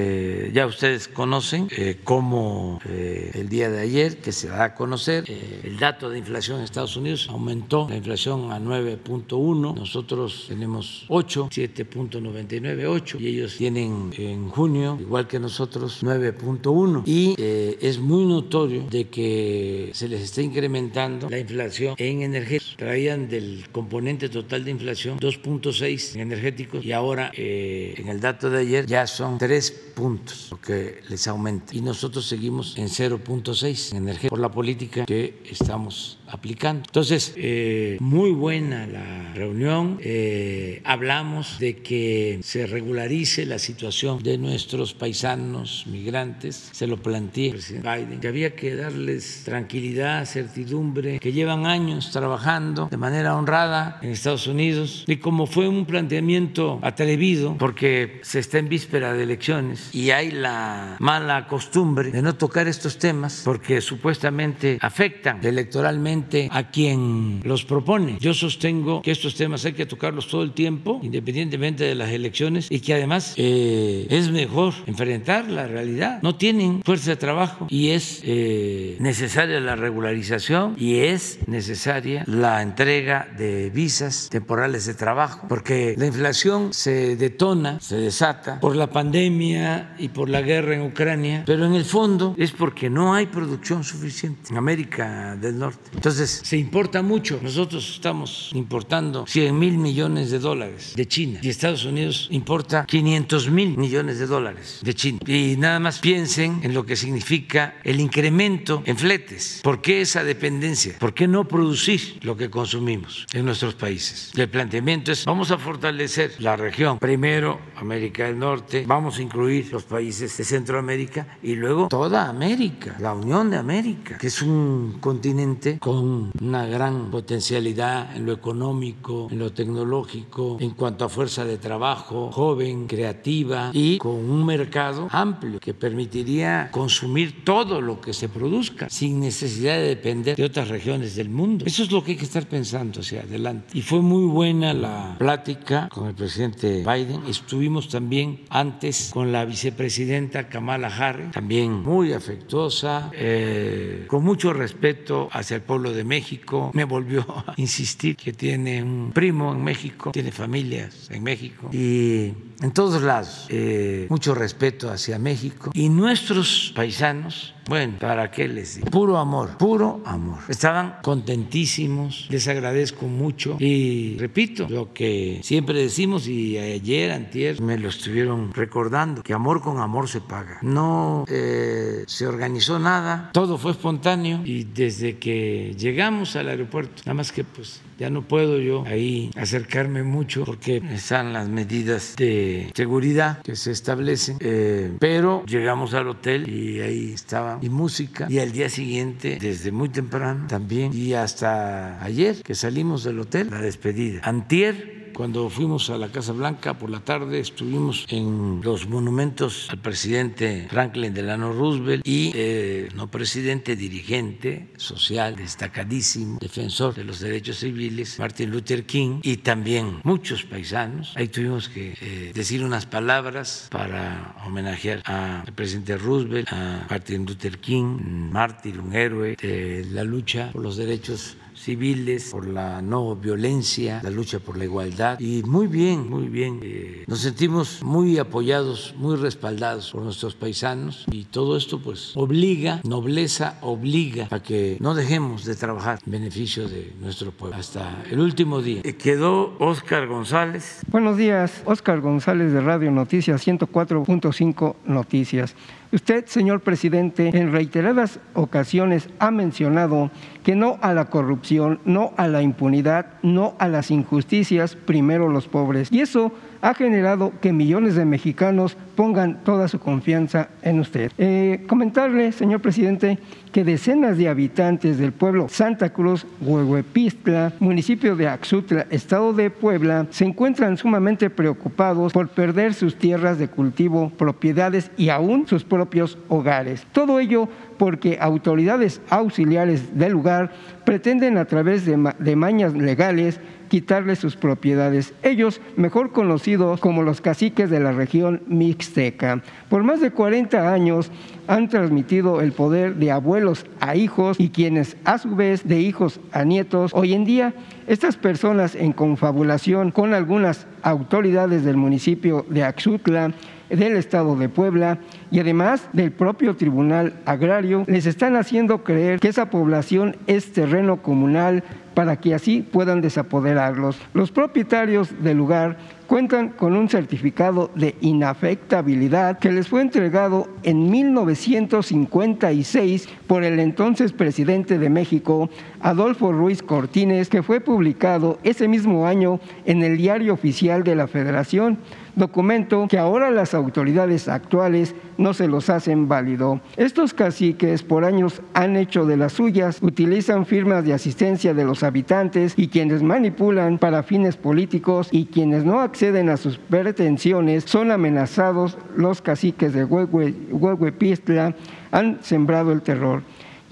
ya ustedes conocen cómo el día de ayer, que se da a conocer, el dato de inflación en Estados Unidos aumentó la inflación a 9.1, nosotros tenemos 8, 7.99, 8, y ellos tienen en junio, igual que nosotros, 9.1. Y eh, es muy notorio de que se les está incrementando la inflación en energéticos. Traían del componente total de inflación 2.6 en energéticos y ahora eh, en el dato de ayer ya son 3 puntos lo que les aumenta. Y nosotros seguimos en 0.6 en energéticos por la política que estamos aplicando. Entonces, eh, muy buena la reunión. Eh, hablamos de que se regularice la situación de nuestros paisanos migrantes. Se lo planteé al presidente Biden, que había que darles tranquilidad, certidumbre, que llevan años trabajando de manera honrada en Estados Unidos. Y como fue un planteamiento atrevido, porque se está en víspera de elecciones y hay la mala costumbre de no tocar estos temas porque supuestamente afectan electoralmente a quien los propone. Yo sostengo que estos temas hay que tocarlos todo el tiempo, independientemente de las elecciones, y que además eh, es mejor enfrentar la realidad. No tienen fuerza de trabajo y es eh, necesaria la regularización y es necesaria la entrega de visas temporales de trabajo, porque la inflación se detona, se desata por la pandemia y por la guerra en Ucrania, pero en el fondo es porque no hay producción suficiente en América del Norte. Entonces, se importa mucho. Nosotros estamos importando 100 mil millones de dólares de China y Estados Unidos importa 500 mil millones de dólares de China. Y nada más piensen en lo que significa el incremento en fletes. ¿Por qué esa dependencia? ¿Por qué no producir lo que consumimos en nuestros países? El planteamiento es, vamos a fortalecer la región. Primero, América del Norte, vamos a incluir los países de Centroamérica y luego toda América, la Unión de América, que es un continente con una gran potencialidad en lo económico, en lo tecnológico, en cuanto a fuerza de trabajo, joven, creativa y con un mercado amplio que permitiría consumir todo lo que se produzca sin necesidad de depender de otras regiones del mundo. Eso es lo que hay que estar pensando hacia adelante. Y fue muy buena la plática con el presidente Biden. Estuvimos también antes con la vicepresidenta Kamala Harris, también muy afectuosa, eh, con mucho respeto hacia el pueblo de México. Me volvió a insistir que tiene un primo en México, tiene familias en México y en todos lados eh, mucho respeto hacia México y nuestros paisanos bueno, ¿para qué les digo? Puro amor, puro amor. Estaban contentísimos, les agradezco mucho y repito lo que siempre decimos y ayer, antier, me lo estuvieron recordando, que amor con amor se paga. No eh, se organizó nada, todo fue espontáneo y desde que llegamos al aeropuerto, nada más que pues ya no puedo yo ahí acercarme mucho porque están las medidas de seguridad que se establecen, eh, pero llegamos al hotel y ahí estaba y música. Y al día siguiente desde muy temprano también. y hasta ayer que salimos del hotel la despedida. Antier cuando fuimos a la Casa Blanca por la tarde estuvimos en los monumentos al presidente Franklin Delano Roosevelt y eh, no presidente, dirigente social destacadísimo, defensor de los derechos civiles, Martin Luther King y también muchos paisanos. Ahí tuvimos que eh, decir unas palabras para homenajear al presidente Roosevelt, a Martin Luther King, Martin, un héroe de la lucha por los derechos civiles, por la no violencia, la lucha por la igualdad. Y muy bien, muy bien. Eh, nos sentimos muy apoyados, muy respaldados por nuestros paisanos y todo esto pues obliga, nobleza obliga a que no dejemos de trabajar en beneficio de nuestro pueblo. Hasta el último día. Eh, quedó Oscar González. Buenos días, Oscar González de Radio Noticias 104.5 Noticias. Usted, señor presidente, en reiteradas ocasiones ha mencionado que no a la corrupción, no a la impunidad, no a las injusticias, primero los pobres. Y eso ha generado que millones de mexicanos pongan toda su confianza en usted. Eh, comentarle, señor presidente, que decenas de habitantes del pueblo Santa Cruz, Huehuepistla, municipio de Axutla, estado de Puebla, se encuentran sumamente preocupados por perder sus tierras de cultivo, propiedades y aún sus propios hogares. Todo ello porque autoridades auxiliares del lugar pretenden a través de, de mañas legales quitarle sus propiedades, ellos mejor conocidos como los caciques de la región mixteca. Por más de 40 años han transmitido el poder de abuelos a hijos y quienes a su vez de hijos a nietos. Hoy en día, estas personas en confabulación con algunas autoridades del municipio de Axutla, del Estado de Puebla y además del propio Tribunal Agrario, les están haciendo creer que esa población es terreno comunal para que así puedan desapoderarlos. Los propietarios del lugar cuentan con un certificado de inafectabilidad que les fue entregado en 1956 por el entonces presidente de México, Adolfo Ruiz Cortines, que fue publicado ese mismo año en el Diario Oficial de la Federación documento que ahora las autoridades actuales no se los hacen válido. Estos caciques por años han hecho de las suyas, utilizan firmas de asistencia de los habitantes y quienes manipulan para fines políticos y quienes no acceden a sus pretensiones son amenazados. Los caciques de Huehuepistla han sembrado el terror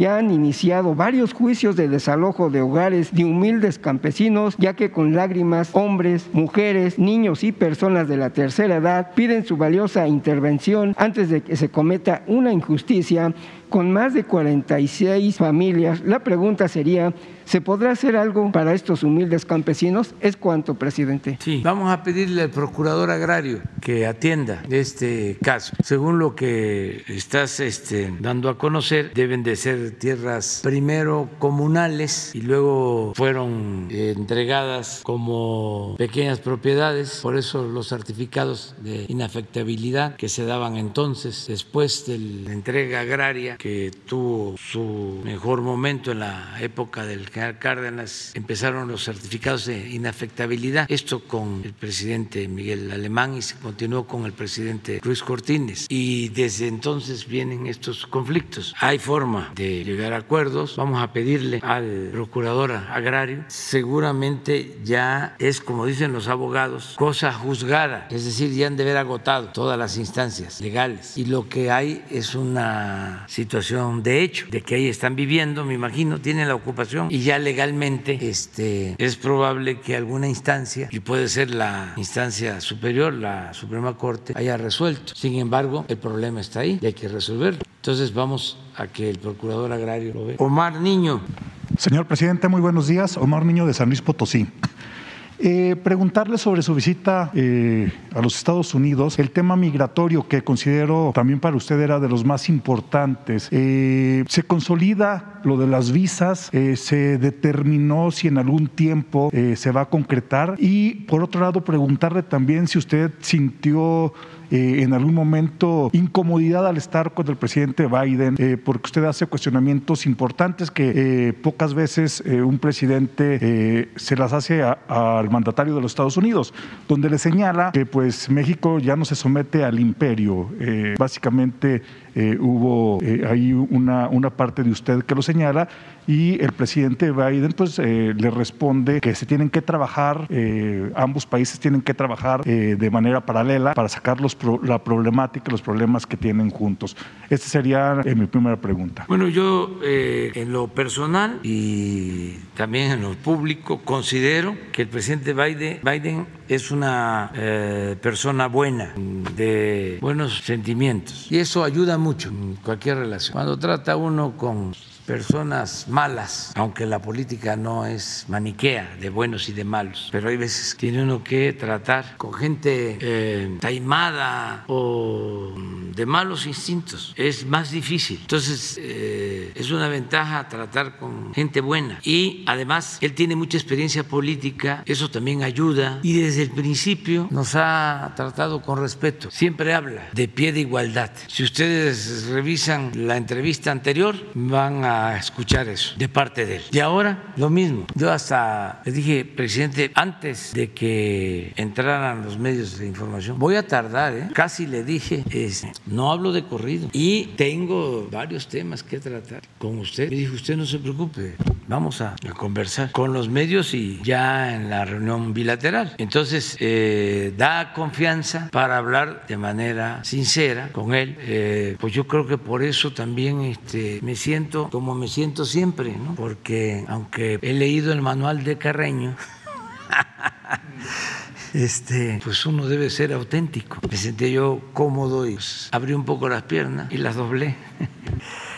ya han iniciado varios juicios de desalojo de hogares de humildes campesinos, ya que con lágrimas hombres, mujeres, niños y personas de la tercera edad piden su valiosa intervención antes de que se cometa una injusticia con más de 46 familias. La pregunta sería, ¿se podrá hacer algo para estos humildes campesinos? ¿Es cuanto, presidente? Sí, vamos a pedirle al procurador agrario que atienda este caso. Según lo que estás este, dando a conocer, deben de ser tierras primero comunales y luego fueron eh, entregadas como pequeñas propiedades, por eso los certificados de inafectabilidad que se daban entonces después de la entrega agraria que tuvo su mejor momento en la época del general Cárdenas, empezaron los certificados de inafectabilidad. Esto con el presidente Miguel Alemán y se continuó con el presidente Ruiz Cortines. Y desde entonces vienen estos conflictos. Hay forma de llegar a acuerdos. Vamos a pedirle al procurador agrario, seguramente ya es, como dicen los abogados, cosa juzgada. Es decir, ya han de haber agotado todas las instancias legales. Y lo que hay es una situación de hecho, de que ahí están viviendo, me imagino, tienen la ocupación y ya legalmente este, es probable que alguna instancia, y puede ser la instancia superior, la Suprema Corte, haya resuelto. Sin embargo, el problema está ahí y hay que resolverlo. Entonces vamos a que el procurador agrario lo vea. Omar Niño. Señor presidente, muy buenos días. Omar Niño de San Luis Potosí. Eh, preguntarle sobre su visita eh, a los Estados Unidos, el tema migratorio que considero también para usted era de los más importantes. Eh, ¿Se consolida lo de las visas? ¿Se determinó si en algún tiempo se va a concretar? Y por otro lado, preguntarle también si usted sintió eh, en algún momento incomodidad al estar con el presidente Biden, eh, porque usted hace cuestionamientos importantes que eh, pocas veces un presidente se las hace al mandatario de los Estados Unidos, donde le señala que pues México ya no se somete al imperio. básicamente hubo ahí una, una parte de usted que lo señala y el presidente Biden pues le responde que se tienen que trabajar, ambos países tienen que trabajar de manera paralela para sacar los la problemática, los problemas que tienen juntos. Esta sería eh, mi primera pregunta. Bueno, yo eh, en lo personal y también en lo público considero que el presidente Biden es una eh, persona buena, de buenos sentimientos. Y eso ayuda mucho en cualquier relación. Cuando trata uno con personas malas, aunque la política no es maniquea de buenos y de malos, pero hay veces tiene uno que tratar con gente eh, taimada o de malos instintos. Es más difícil. Entonces, eh, es una ventaja tratar con gente buena. Y además, él tiene mucha experiencia política, eso también ayuda. Y desde el principio nos ha tratado con respeto. Siempre habla de pie de igualdad. Si ustedes revisan la entrevista anterior, van a escuchar eso de parte de él. Y ahora lo mismo. Yo hasta le dije, presidente, antes de que entraran los medios de información, voy a tardar, ¿eh? casi le dije, no hablo de corrido y tengo varios temas que tratar con usted. Me dijo, usted no se preocupe, vamos a, conversar con los medios y ya en la reunión bilateral. Entonces, eh, da confianza para hablar de manera sincera con él. Eh, pues yo creo que por eso también este, me siento como como me siento siempre, ¿no? porque aunque he leído el manual de Carreño, este, pues uno debe ser auténtico. Me sentí yo cómodo y pues, abrí un poco las piernas y las doblé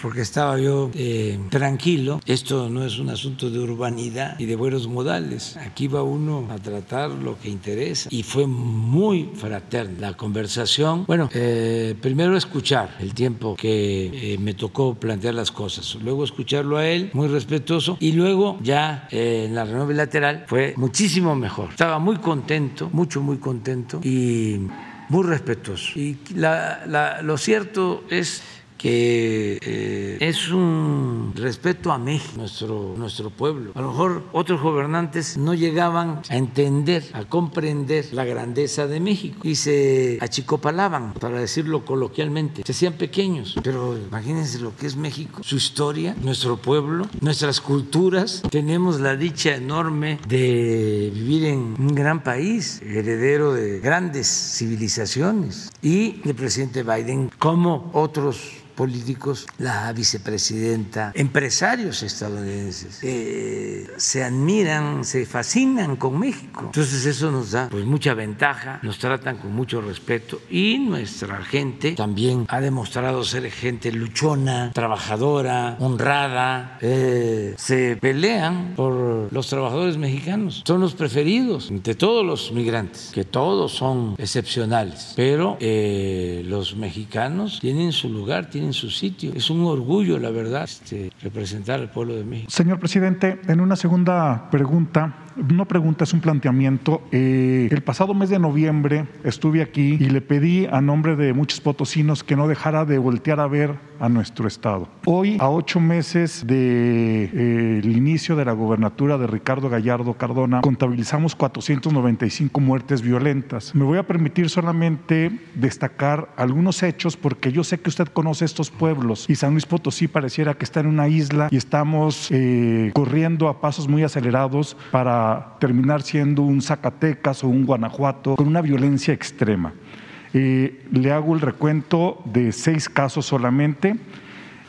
porque estaba yo eh, tranquilo. Esto no es un asunto de urbanidad y de buenos modales. Aquí va uno a tratar lo que interesa. Y fue muy fraterna la conversación. Bueno, eh, primero escuchar el tiempo que eh, me tocó plantear las cosas. Luego escucharlo a él, muy respetuoso. Y luego ya en la reunión bilateral fue muchísimo mejor. Estaba muy contento, mucho, muy contento y muy respetuoso. Y lo cierto es que eh, es un respeto a México, nuestro, nuestro pueblo. A lo mejor otros gobernantes no llegaban a entender, a comprender la grandeza de México y se achicopalaban, para decirlo coloquialmente, se hacían pequeños. Pero imagínense lo que es México, su historia, nuestro pueblo, nuestras culturas. Tenemos la dicha enorme de vivir en un gran país, heredero de grandes civilizaciones. Y el presidente Biden, como otros políticos, la vicepresidenta, empresarios estadounidenses, eh, se admiran, se fascinan con México. Entonces eso nos da pues mucha ventaja, nos tratan con mucho respeto y nuestra gente también ha demostrado ser gente luchona, trabajadora, honrada, eh, se pelean por los trabajadores mexicanos, son los preferidos de todos los migrantes, que todos son excepcionales, pero eh, los mexicanos tienen su lugar, tienen en su sitio. Es un orgullo, la verdad, este, representar al pueblo de México. Señor presidente, en una segunda pregunta, no pregunta, es un planteamiento. Eh, el pasado mes de noviembre estuve aquí y le pedí a nombre de muchos potosinos que no dejara de voltear a ver a nuestro estado. Hoy, a ocho meses del de, eh, inicio de la gobernatura de Ricardo Gallardo Cardona, contabilizamos 495 muertes violentas. Me voy a permitir solamente destacar algunos hechos porque yo sé que usted conoce estos pueblos y San Luis Potosí pareciera que está en una isla y estamos eh, corriendo a pasos muy acelerados para terminar siendo un Zacatecas o un Guanajuato con una violencia extrema. Eh, le hago el recuento de seis casos solamente.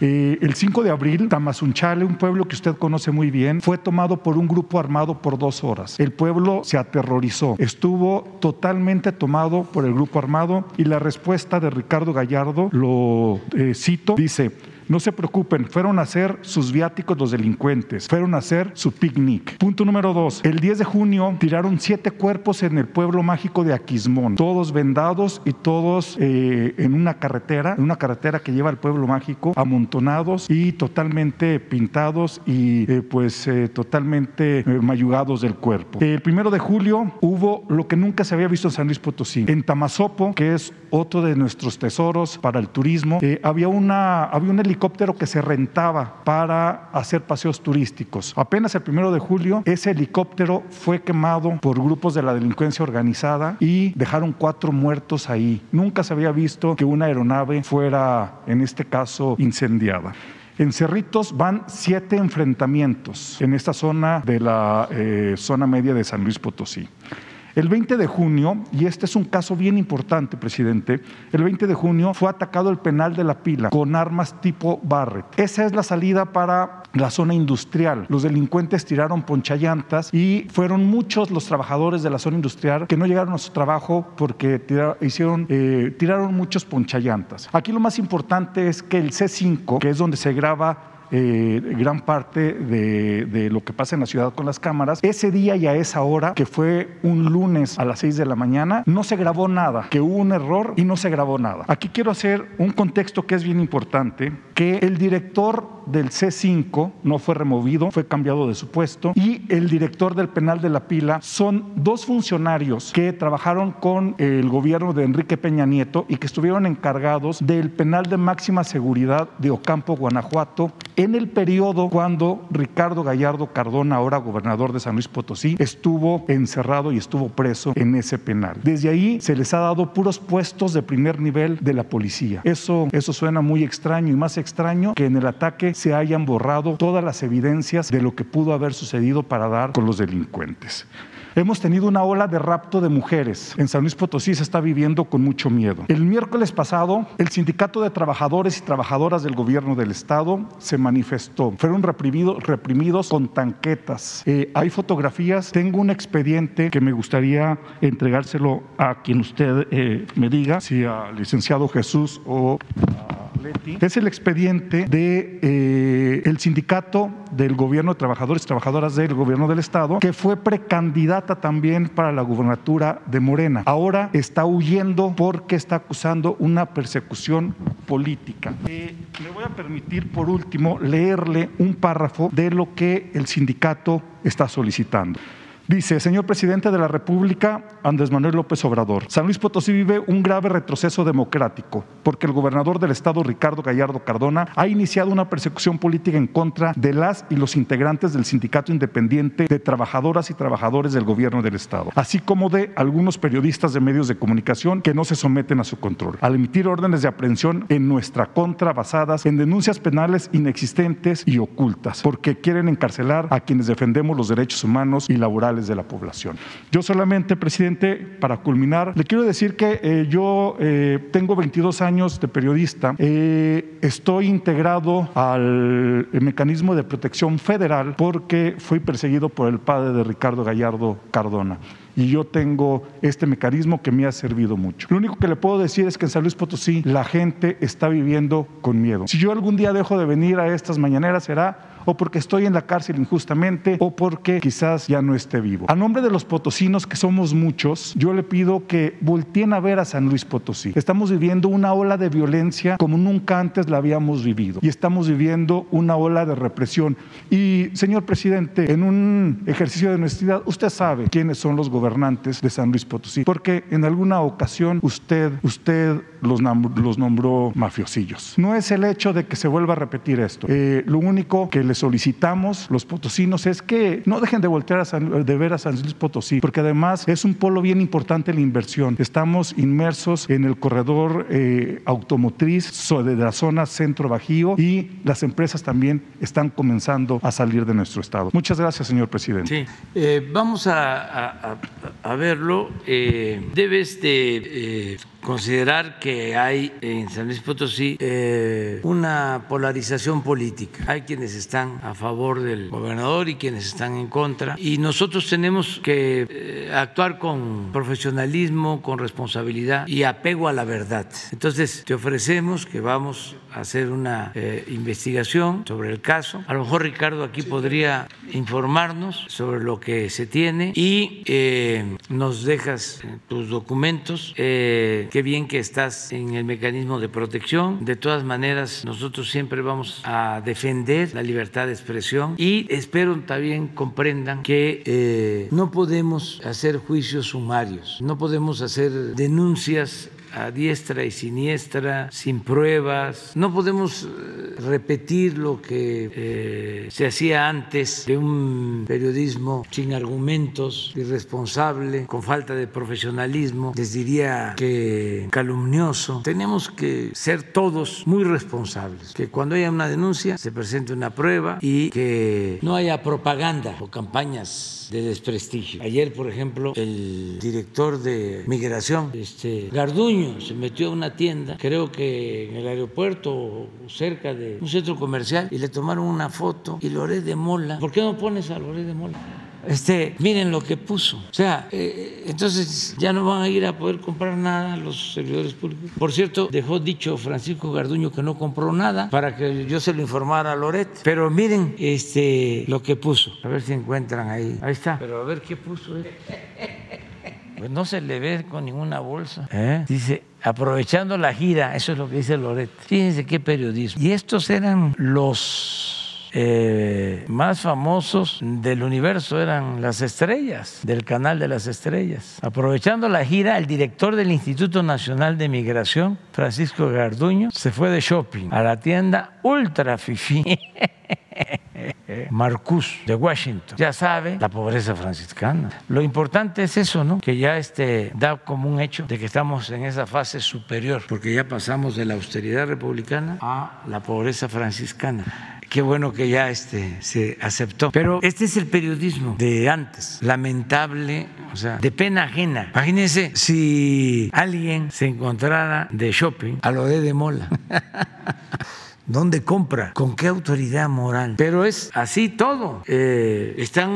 Eh, el 5 de abril, Tamazunchale, un pueblo que usted conoce muy bien, fue tomado por un grupo armado por dos horas. El pueblo se aterrorizó, estuvo totalmente tomado por el grupo armado y la respuesta de Ricardo Gallardo, lo eh, cito, dice, no se preocupen, fueron a hacer sus viáticos los delincuentes, fueron a hacer su picnic. Punto número dos, el 10 de junio tiraron siete cuerpos en el pueblo mágico de Aquismón, todos vendados y todos eh, en una carretera, en una carretera que lleva al pueblo mágico, amontonados y totalmente pintados y eh, pues eh, totalmente mayugados del cuerpo. El primero de julio hubo lo que nunca se había visto en San Luis Potosí. En Tamazopo, que es otro de nuestros tesoros para el turismo, había, una, había un helicóptero helicóptero que se rentaba para hacer paseos turísticos. Apenas el primero de julio, ese helicóptero fue quemado por grupos de la delincuencia organizada y dejaron cuatro muertos ahí. Nunca se había visto que una aeronave fuera, en este caso, incendiada. En Cerritos van siete enfrentamientos en esta zona de la eh, zona media de San Luis Potosí. El 20 de junio, y este es un caso bien importante, presidente, el 20 de junio fue atacado el penal de la pila con armas tipo Barrett. Esa es la salida para la zona industrial. Los delincuentes tiraron ponchallantas y fueron muchos los trabajadores de la zona industrial que no llegaron a su trabajo porque hicieron, eh, tiraron muchos ponchallantas. Aquí lo más importante es que el C5, que es donde se graba eh, gran parte de, lo que pasa en la ciudad con las cámaras. Ese día y a esa hora, que fue un lunes a las 6 de la mañana, no se grabó nada, que hubo un error y no se grabó nada. Aquí quiero hacer un contexto que es bien importante, que el director del C5 no fue removido, fue cambiado de su puesto y el director del penal de la pila son dos funcionarios que trabajaron con el gobierno de Enrique Peña Nieto y que estuvieron encargados del penal de máxima seguridad de Ocampo, Guanajuato, en el periodo cuando Ricardo Gallardo Cardona, ahora gobernador de San Luis Potosí, estuvo encerrado y estuvo preso en ese penal. Desde ahí se les ha dado puros puestos de primer nivel de la policía. Eso, eso suena muy extraño y más extraño que en el ataque se hayan borrado todas las evidencias de lo que pudo haber sucedido para dar con los delincuentes. Hemos tenido una ola de rapto de mujeres. En San Luis Potosí se está viviendo con mucho miedo. El miércoles pasado, el Sindicato de Trabajadores y Trabajadoras del Gobierno del Estado se manifestó. Fueron reprimidos, con tanquetas. Eh, hay fotografías. Tengo un expediente que me gustaría entregárselo a quien usted eh, me diga, si al licenciado Jesús o a Leti. Es el expediente de eh, el sindicato del gobierno de trabajadores y trabajadoras del gobierno del estado que fue precandidato también para la gubernatura de Morena. Ahora está huyendo porque está acusando una persecución política. Eh, me voy a permitir, por último, leerle un párrafo de lo que el sindicato está solicitando. Dice, señor presidente de la República, Andrés Manuel López Obrador, San Luis Potosí vive un grave retroceso democrático porque el gobernador del estado, Ricardo Gallardo Cardona, ha iniciado una persecución política en contra de las y los integrantes del Sindicato Independiente de Trabajadoras y Trabajadores del gobierno del estado, así como de algunos periodistas de medios de comunicación que no se someten a su control, al emitir órdenes de aprehensión en nuestra contra basadas en denuncias penales inexistentes y ocultas, porque quieren encarcelar a quienes defendemos los derechos humanos y laborales de la población. Yo solamente, presidente, para culminar, le quiero decir que eh, yo eh, tengo 22 años de periodista, eh, estoy integrado al mecanismo de protección federal porque fui perseguido por el padre de Ricardo Gallardo Cardona y yo tengo este mecanismo que me ha servido mucho. Lo único que le puedo decir es que en San Luis Potosí la gente está viviendo con miedo. Si yo algún día dejo de venir a estas mañaneras será o porque estoy en la cárcel injustamente o porque quizás ya no esté vivo. A nombre de los potosinos, que somos muchos, yo le pido que volteen a ver a San Luis Potosí. Estamos viviendo una ola de violencia como nunca antes la habíamos vivido y estamos viviendo una ola de represión. Y, señor presidente, en un ejercicio de honestidad, usted sabe quiénes son los gobernantes de San Luis Potosí, porque en alguna ocasión usted, usted los, los nombró mafiosillos. No es el hecho de que se vuelva a repetir esto. Eh, lo único que le solicitamos los potosinos es que no dejen de voltear a de ver a San Luis Potosí, porque además es un polo bien importante la inversión. Estamos inmersos en el corredor eh, automotriz de la zona centro bajío y las empresas también están comenzando a salir de nuestro estado. Muchas gracias, señor presidente. Sí, eh, vamos a, a, verlo. debes de considerar que hay en San Luis Potosí eh, una polarización política. Hay quienes están a favor del gobernador y quienes están en contra. Y nosotros tenemos que eh, actuar con profesionalismo, con responsabilidad y apego a la verdad. Entonces, te ofrecemos que vamos a hacer una eh, investigación sobre el caso. A lo mejor Ricardo aquí podría informarnos sobre lo que se tiene y nos dejas tus documentos qué bien que estás en el mecanismo de protección. De todas maneras, nosotros siempre vamos a defender la libertad de expresión y espero también comprendan que eh, no podemos hacer juicios sumarios, no podemos hacer denuncias a diestra y siniestra, sin pruebas. No podemos eh, repetir lo que eh, se hacía antes de un periodismo sin argumentos, irresponsable, con falta de profesionalismo, les diría que calumnioso. Tenemos que ser todos muy responsables, que cuando haya una denuncia se presente una prueba y que no haya propaganda o campañas de desprestigio. Ayer, por ejemplo, el director de migración, este Garduño, se metió a una tienda, creo que en el aeropuerto o cerca de un centro comercial, y le tomaron una foto y Loré de Mola. ¿Por qué no pones a Loré de Mola? este, miren lo que puso. O sea, eh, entonces ya no van a ir a poder comprar nada los servidores públicos. Por cierto, dejó dicho Francisco Garduño que no compró nada para que yo se lo informara a Loret. Pero miren este, lo que puso. A ver si encuentran ahí. Ahí está. Pero a ver qué puso. Pues no se le ve con ninguna bolsa. ¿Eh? Dice, aprovechando la gira, eso es lo que dice Loret. Fíjense qué periodismo. Y estos eran los eh, más famosos del universo eran las estrellas, del canal de las estrellas. Aprovechando la gira, el director del Instituto Nacional de Migración, Francisco Garduño, se fue de shopping a la tienda Ultra Fifi. Marcus de Washington. Ya sabe la pobreza franciscana. Lo importante es eso, ¿no? Que ya este, da como un hecho de que estamos en esa fase superior, porque ya pasamos de la austeridad republicana a la pobreza franciscana qué bueno que ya este, se aceptó. Pero este es el periodismo de antes, lamentable, o sea, de pena ajena. Imagínense si alguien se encontrara de shopping a lo de de Mola. ¿Dónde compra? ¿Con qué autoridad moral? Pero es así todo. Eh, están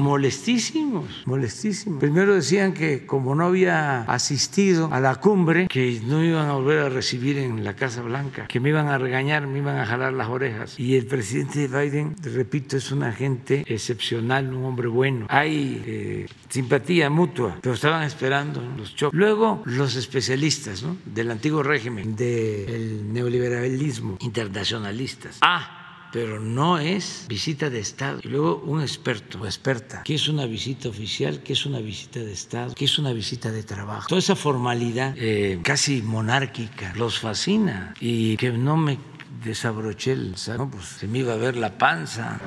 molestísimos, molestísimos. Primero decían que como no había asistido a la cumbre, que no iban a volver a recibir en la Casa Blanca, que me iban a regañar, me iban a jalar las orejas. Y el presidente Biden, repito, es un agente excepcional, un hombre bueno. Hay eh, simpatía mutua, pero estaban esperando los choques. Luego los especialistas del antiguo régimen, del neoliberalismo internacional nacionalistas. Ah, pero no es visita de Estado. Y luego un experto o experta, ¿qué es una visita oficial? ¿Qué es una visita de Estado? ¿Qué es una visita de trabajo? Toda esa formalidad eh, casi monárquica los fascina y que no me desabroché el no, pues se me iba a ver la panza.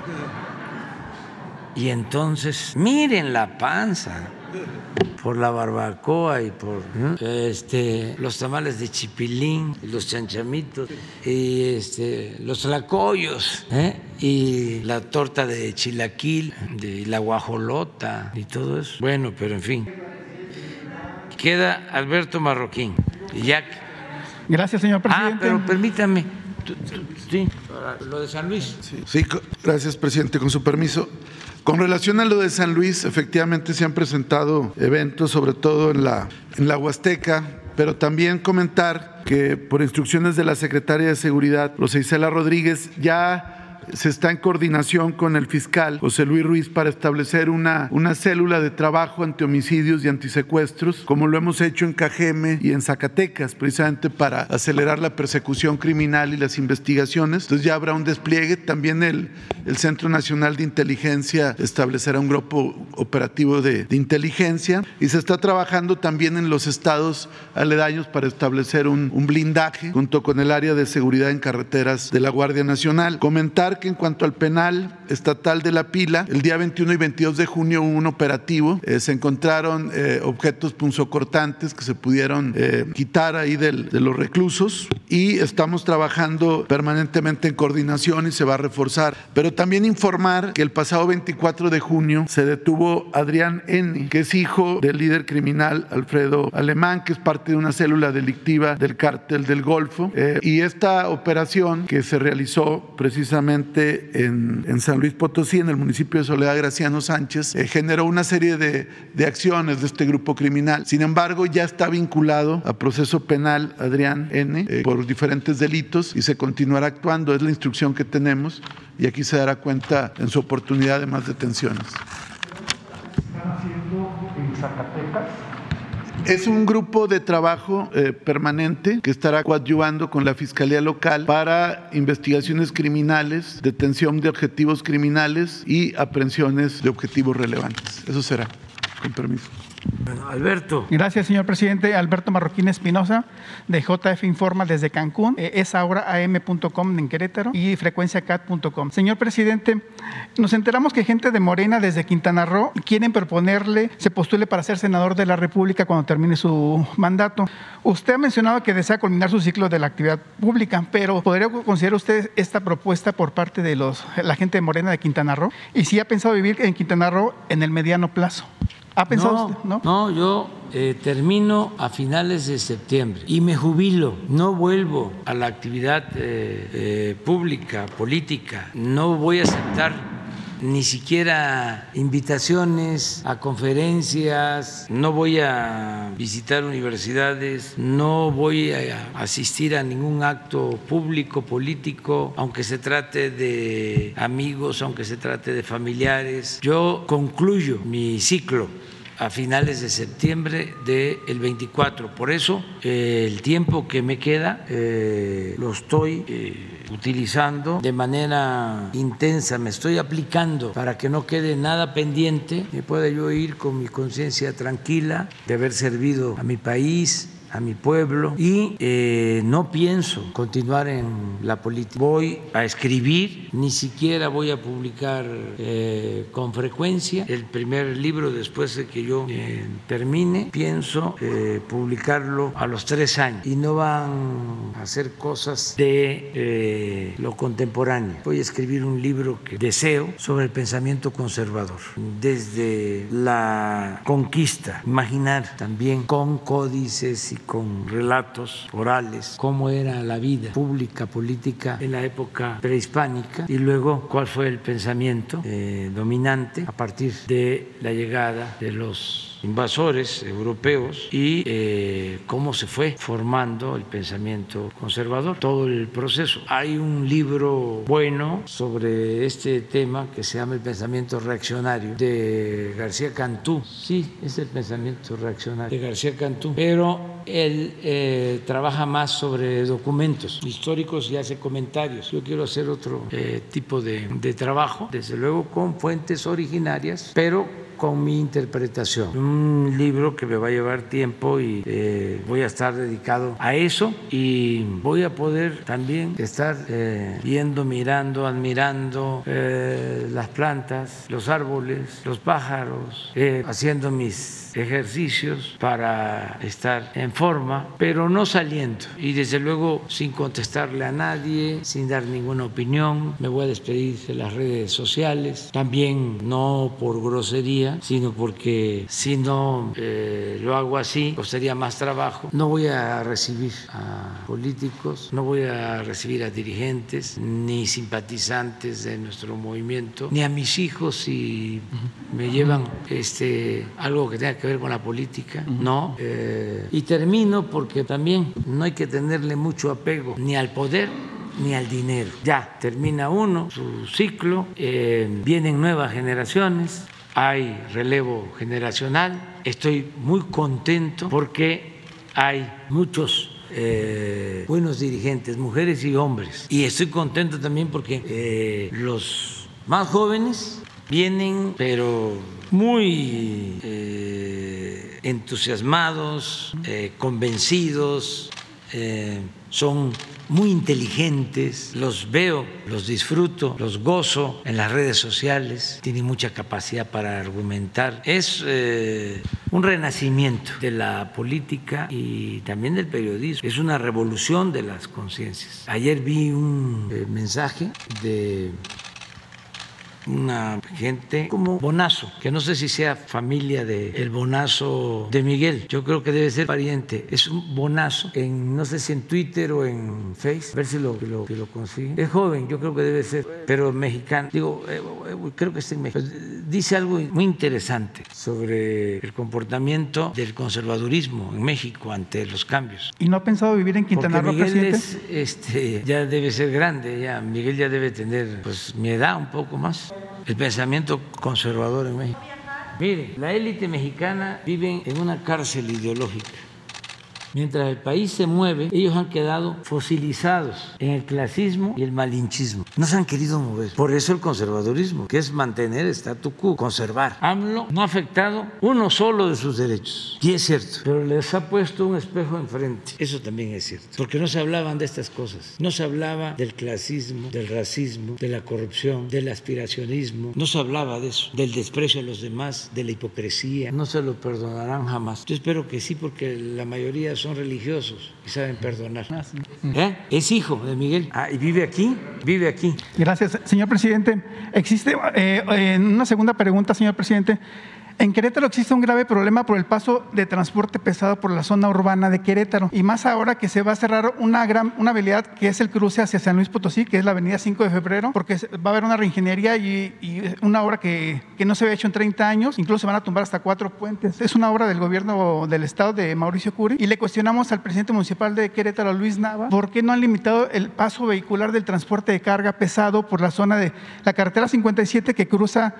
Y entonces, miren la panza por la barbacoa y por este, los tamales de chipilín, los chanchamitos, y este, los tlacoyos, ¿eh? y la torta de chilaquil, de la guajolota y todo eso. Bueno, pero en fin. Queda Alberto Marroquín. Y ya... Gracias, señor presidente. Ah, pero permítame. Sí, lo de San Luis. sí, gracias, presidente. Con su permiso. Con relación a lo de San Luis, efectivamente se han presentado eventos, sobre todo en la, en la Huasteca, pero también comentar que por instrucciones de la secretaria de Seguridad, Rosa Isela Rodríguez, ya se está en coordinación con el fiscal José Luis Ruiz para establecer una, una célula de trabajo ante homicidios y antisecuestros, como lo hemos hecho en Cajeme y en Zacatecas, precisamente para acelerar la persecución criminal y las investigaciones. Entonces ya habrá un despliegue. También el, el Centro Nacional de Inteligencia establecerá un grupo operativo de, de inteligencia y se está trabajando también en los estados aledaños para establecer un, un blindaje junto con el área de seguridad en carreteras de la Guardia Nacional. Comentar que en cuanto al penal estatal de la pila, el día 21 y 22 de junio hubo un operativo, eh, se encontraron eh, objetos punzocortantes que se pudieron eh, quitar ahí del, de los reclusos y estamos trabajando permanentemente en coordinación y se va a reforzar. Pero también informar que el pasado 24 de junio se detuvo Adrián N., que es hijo del líder criminal Alfredo Alemán, que es parte de una célula delictiva del cártel del Golfo. Eh, y esta operación que se realizó precisamente en, en, San Luis Potosí, en el municipio de Soledad Graciano Sánchez, eh, generó una serie de, de, acciones de este grupo criminal. Sin embargo, ya está vinculado a proceso penal Adrián N. Eh, por diferentes delitos y se continuará actuando. Es la instrucción que tenemos y aquí se dará cuenta en su oportunidad de más detenciones. ¿Están haciendo en Zacatecas? Es un grupo de trabajo eh, permanente que estará coadyuvando con la Fiscalía Local para investigaciones criminales, detención de objetivos criminales y aprehensiones de objetivos relevantes. Eso será. Con permiso. Alberto. Gracias, señor presidente. Alberto Marroquín Espinosa, de JF Informa desde Cancún. Eh, es ahora am.com en Querétaro y frecuenciacat.com. Señor presidente, nos enteramos que gente de Morena desde Quintana Roo quieren proponerle, se postule para ser senador de la República cuando termine su mandato. Usted ha mencionado que desea culminar su ciclo de la actividad pública, pero ¿podría considerar usted esta propuesta por parte de los, la gente de Morena de Quintana Roo? Y si ha pensado vivir en Quintana Roo en el mediano plazo. ¿Ha pensado no, usted? No, no yo eh, termino a finales de septiembre y me jubilo. No vuelvo a la actividad eh, eh, pública, política. No voy a aceptar ni siquiera invitaciones a conferencias, no voy a visitar universidades, no voy a asistir a ningún acto público, político, aunque se trate de amigos, aunque se trate de familiares. Yo concluyo mi ciclo a finales de septiembre del 24. Por eso eh, el tiempo que me queda eh, lo estoy eh, utilizando de manera intensa, me estoy aplicando para que no quede nada pendiente, y pueda yo ir con mi conciencia tranquila de haber servido a mi país, a mi pueblo y eh, no pienso continuar en la política. Voy a escribir, ni siquiera voy a publicar eh, con frecuencia el primer libro después de que yo eh, termine. Pienso publicarlo a los tres años y no van a hacer cosas de lo contemporáneo. Voy a escribir un libro que deseo sobre el pensamiento conservador, desde la conquista, imaginar también con códices y con relatos orales cómo era la vida pública, política en la época prehispánica y luego cuál fue el pensamiento eh, dominante a partir de la llegada de los invasores europeos y eh, cómo se fue formando el pensamiento conservador, todo el proceso. Hay un libro bueno sobre este tema que se llama El pensamiento reaccionario de García Cantú. Sí, es el pensamiento reaccionario de García Cantú, pero él eh, trabaja más sobre documentos históricos y hace comentarios. Yo quiero hacer otro eh, tipo de, de trabajo, desde luego con fuentes originarias, pero con mi interpretación. Un libro que me va a llevar tiempo y eh, voy a estar dedicado a eso y voy a poder también estar eh, viendo, mirando, admirando eh, las plantas, los árboles, los pájaros, haciendo mis ejercicios para estar en forma, pero no saliendo y desde luego sin contestarle a nadie, sin dar ninguna opinión. Me voy a despedir de las redes sociales, también no por grosería, sino porque si no eh, lo hago así, costaría más trabajo. No voy a recibir a políticos, no voy a recibir a dirigentes, ni simpatizantes de nuestro movimiento, ni a mis hijos si me llevan este, algo que tenga que ver con la política, no. Eh, y termino porque también no hay que tenerle mucho apego ni al poder ni al dinero. Ya termina uno su ciclo, eh, vienen nuevas generaciones, hay relevo generacional. Estoy muy contento porque hay muchos eh, buenos dirigentes, mujeres y hombres. Y estoy contento también porque eh, los más jóvenes vienen, pero muy eh, entusiasmados, convencidos, son muy inteligentes, los veo, los disfruto, los gozo en las redes sociales, tienen mucha capacidad para argumentar. Es eh, un renacimiento de la política y también del periodismo, es una revolución de las conciencias. Ayer vi un eh, mensaje de una gente como Bonazo, que no sé si sea familia de el Bonazo de Miguel, yo creo que debe ser pariente, es un Bonazo, en, no sé si en Twitter o en Facebook, a ver si lo, lo, lo consigue. Es joven, yo creo que debe ser, pero mexicano, digo, eh, eh, creo que está en México. Dice algo muy interesante sobre el comportamiento del conservadurismo en México ante los cambios. ¿Y no ha pensado vivir en Quintana Roo, presidente? Es, este, ya debe ser grande, ya Miguel ya debe tener pues mi edad un poco más el pensamiento conservador en México. Mire, la élite mexicana vive en una cárcel ideológica Mientras el país se mueve, ellos han quedado fosilizados en el clasismo y el malinchismo. No se han querido mover. Por eso el conservadurismo, que es mantener el statu quo, conservar. AMLO no ha afectado uno solo de sus derechos. Y es cierto, pero les ha puesto un espejo enfrente. Eso también es cierto. Porque no se hablaban de estas cosas. No se hablaba del clasismo, del racismo, de la corrupción, del aspiracionismo. No se hablaba de eso, del desprecio a los demás, de la hipocresía. No se lo perdonarán jamás. Yo espero que sí, porque la mayoría son religiosos y saben perdonar. ¿Eh? Es hijo de Miguel. Ah, y vive aquí, vive aquí. Gracias, señor presidente. Existe eh, en una segunda pregunta, señor presidente. En Querétaro existe un grave problema por el paso de transporte pesado por la zona urbana de Querétaro y más ahora que se va a cerrar una gran una habilidad que es el cruce hacia San Luis Potosí, que es la avenida 5 de febrero, porque va a haber una reingeniería y, una obra que, que, no se había hecho en 30 años, incluso se van a tumbar hasta cuatro puentes. Es una obra del gobierno del estado de Mauricio Curi y le cuestionamos al presidente municipal de Querétaro, Luis Nava, por qué no han limitado el paso vehicular del transporte de carga pesado por la zona de la carretera 57 que cruza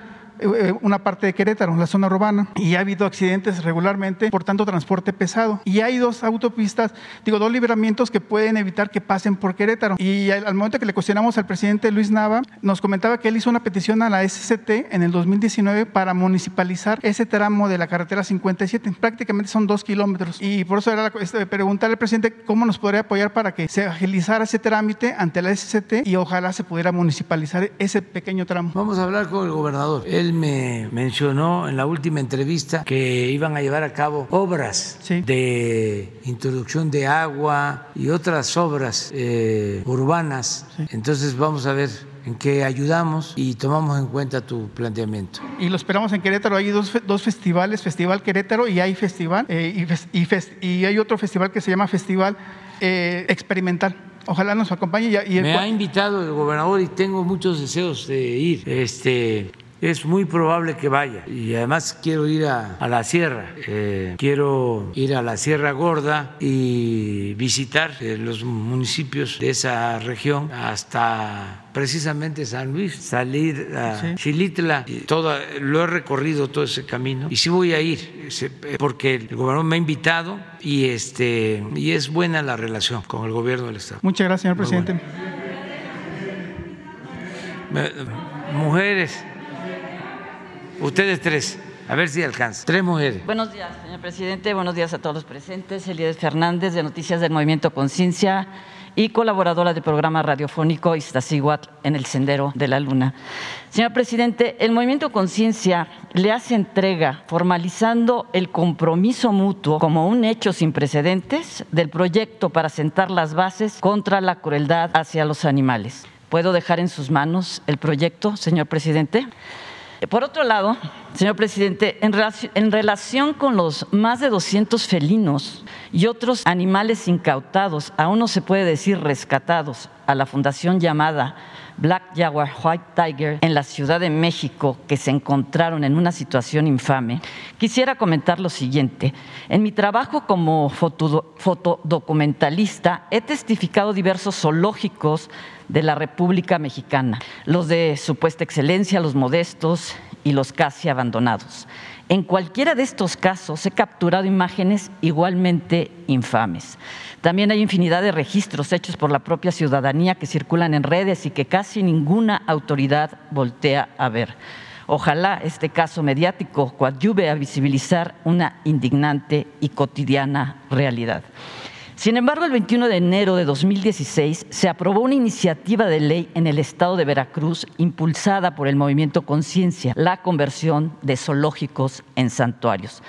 una parte de Querétaro, la zona urbana, y ha habido accidentes regularmente por tanto transporte pesado. Y hay dos autopistas, digo, dos libramientos que pueden evitar que pasen por Querétaro. Y al, momento que le cuestionamos al presidente Luis Nava, nos comentaba que él hizo una petición a la SCT en el 2019 para municipalizar ese tramo de la carretera 57. Prácticamente son dos kilómetros. Y por eso era la, este, preguntarle al presidente cómo nos podría apoyar para que se agilizara ese trámite ante la SCT y ojalá se pudiera municipalizar ese pequeño tramo. Vamos a hablar con el gobernador. Él me mencionó en la última entrevista que iban a llevar a cabo obras de introducción de agua y otras obras eh, urbanas. Entonces vamos a ver en qué ayudamos y tomamos en cuenta tu planteamiento. Y lo esperamos en Querétaro. Hay dos, dos festivales, Festival Querétaro y hay festival, eh, y, y, hay otro festival que se llama Festival eh, Experimental. Ojalá nos acompañe. Y, Me ha invitado el gobernador y tengo muchos deseos de ir. Este, es muy probable que vaya. Y además quiero ir a, la sierra, eh, quiero ir a la Sierra Gorda y visitar eh, los municipios de esa región hasta precisamente San Luis, salir a Chilitla, todo, lo he recorrido todo ese camino y sí voy a ir porque el gobernador me ha invitado y este y es buena la relación con el gobierno del estado. Muchas gracias, señor presidente. Mujeres Ustedes tres. A ver si alcanza. Tres mujeres. Buenos días, señor presidente. Buenos días a todos los presentes. Elías Fernández, de Noticias del Movimiento Conciencia y colaboradora del programa radiofónico Iztaccíhuatl en el Sendero de la Luna. Señor presidente, el Movimiento Conciencia le hace entrega, formalizando el compromiso mutuo como un hecho sin precedentes del proyecto para sentar las bases contra la crueldad hacia los animales. ¿Puedo dejar en sus manos el proyecto, señor presidente? Por otro lado, señor presidente, en relación, con los más de 200 felinos y otros animales incautados, aún no se puede decir rescatados, a la fundación llamada Black Jaguar, White Tiger en la Ciudad de México que se encontraron en una situación infame, quisiera comentar lo siguiente. En mi trabajo como fotodocumentalista he testificado diversos zoológicos de la República Mexicana, los de supuesta excelencia, los modestos y los casi abandonados. En cualquiera de estos casos he capturado imágenes igualmente infames. También hay infinidad de registros hechos por la propia ciudadanía que circulan en redes y que casi ninguna autoridad voltea a ver. Ojalá este caso mediático coadyuve a visibilizar una indignante y cotidiana realidad. Sin embargo, el 21 de enero de 2016 se aprobó una iniciativa de ley en el estado de Veracruz impulsada por el movimiento Conciencia, la conversión de zoológicos en santuarios.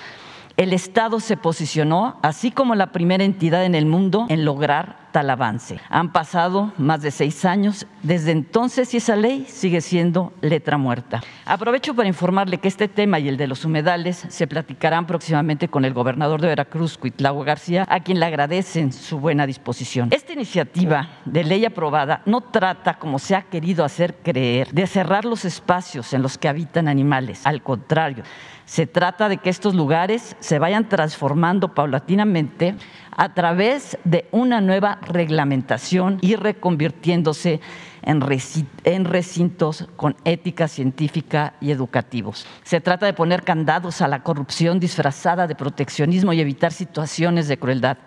El Estado se posicionó, así como la primera entidad en el mundo, en lograr tal avance. Han pasado más de seis años desde entonces y esa ley sigue siendo letra muerta. Aprovecho para informarle que este tema y el de los humedales se platicarán próximamente con el gobernador de Veracruz, Cuitlagua García, a quien le agradecen su buena disposición. Esta iniciativa de ley aprobada no trata, como se ha querido hacer creer, de cerrar los espacios en los que habitan animales. Al contrario, se trata de que estos lugares se vayan transformando paulatinamente a través de una nueva reglamentación y reconvirtiéndose en recintos con ética científica y educativos. Se trata de poner candados a la corrupción disfrazada de proteccionismo y evitar situaciones de crueldad.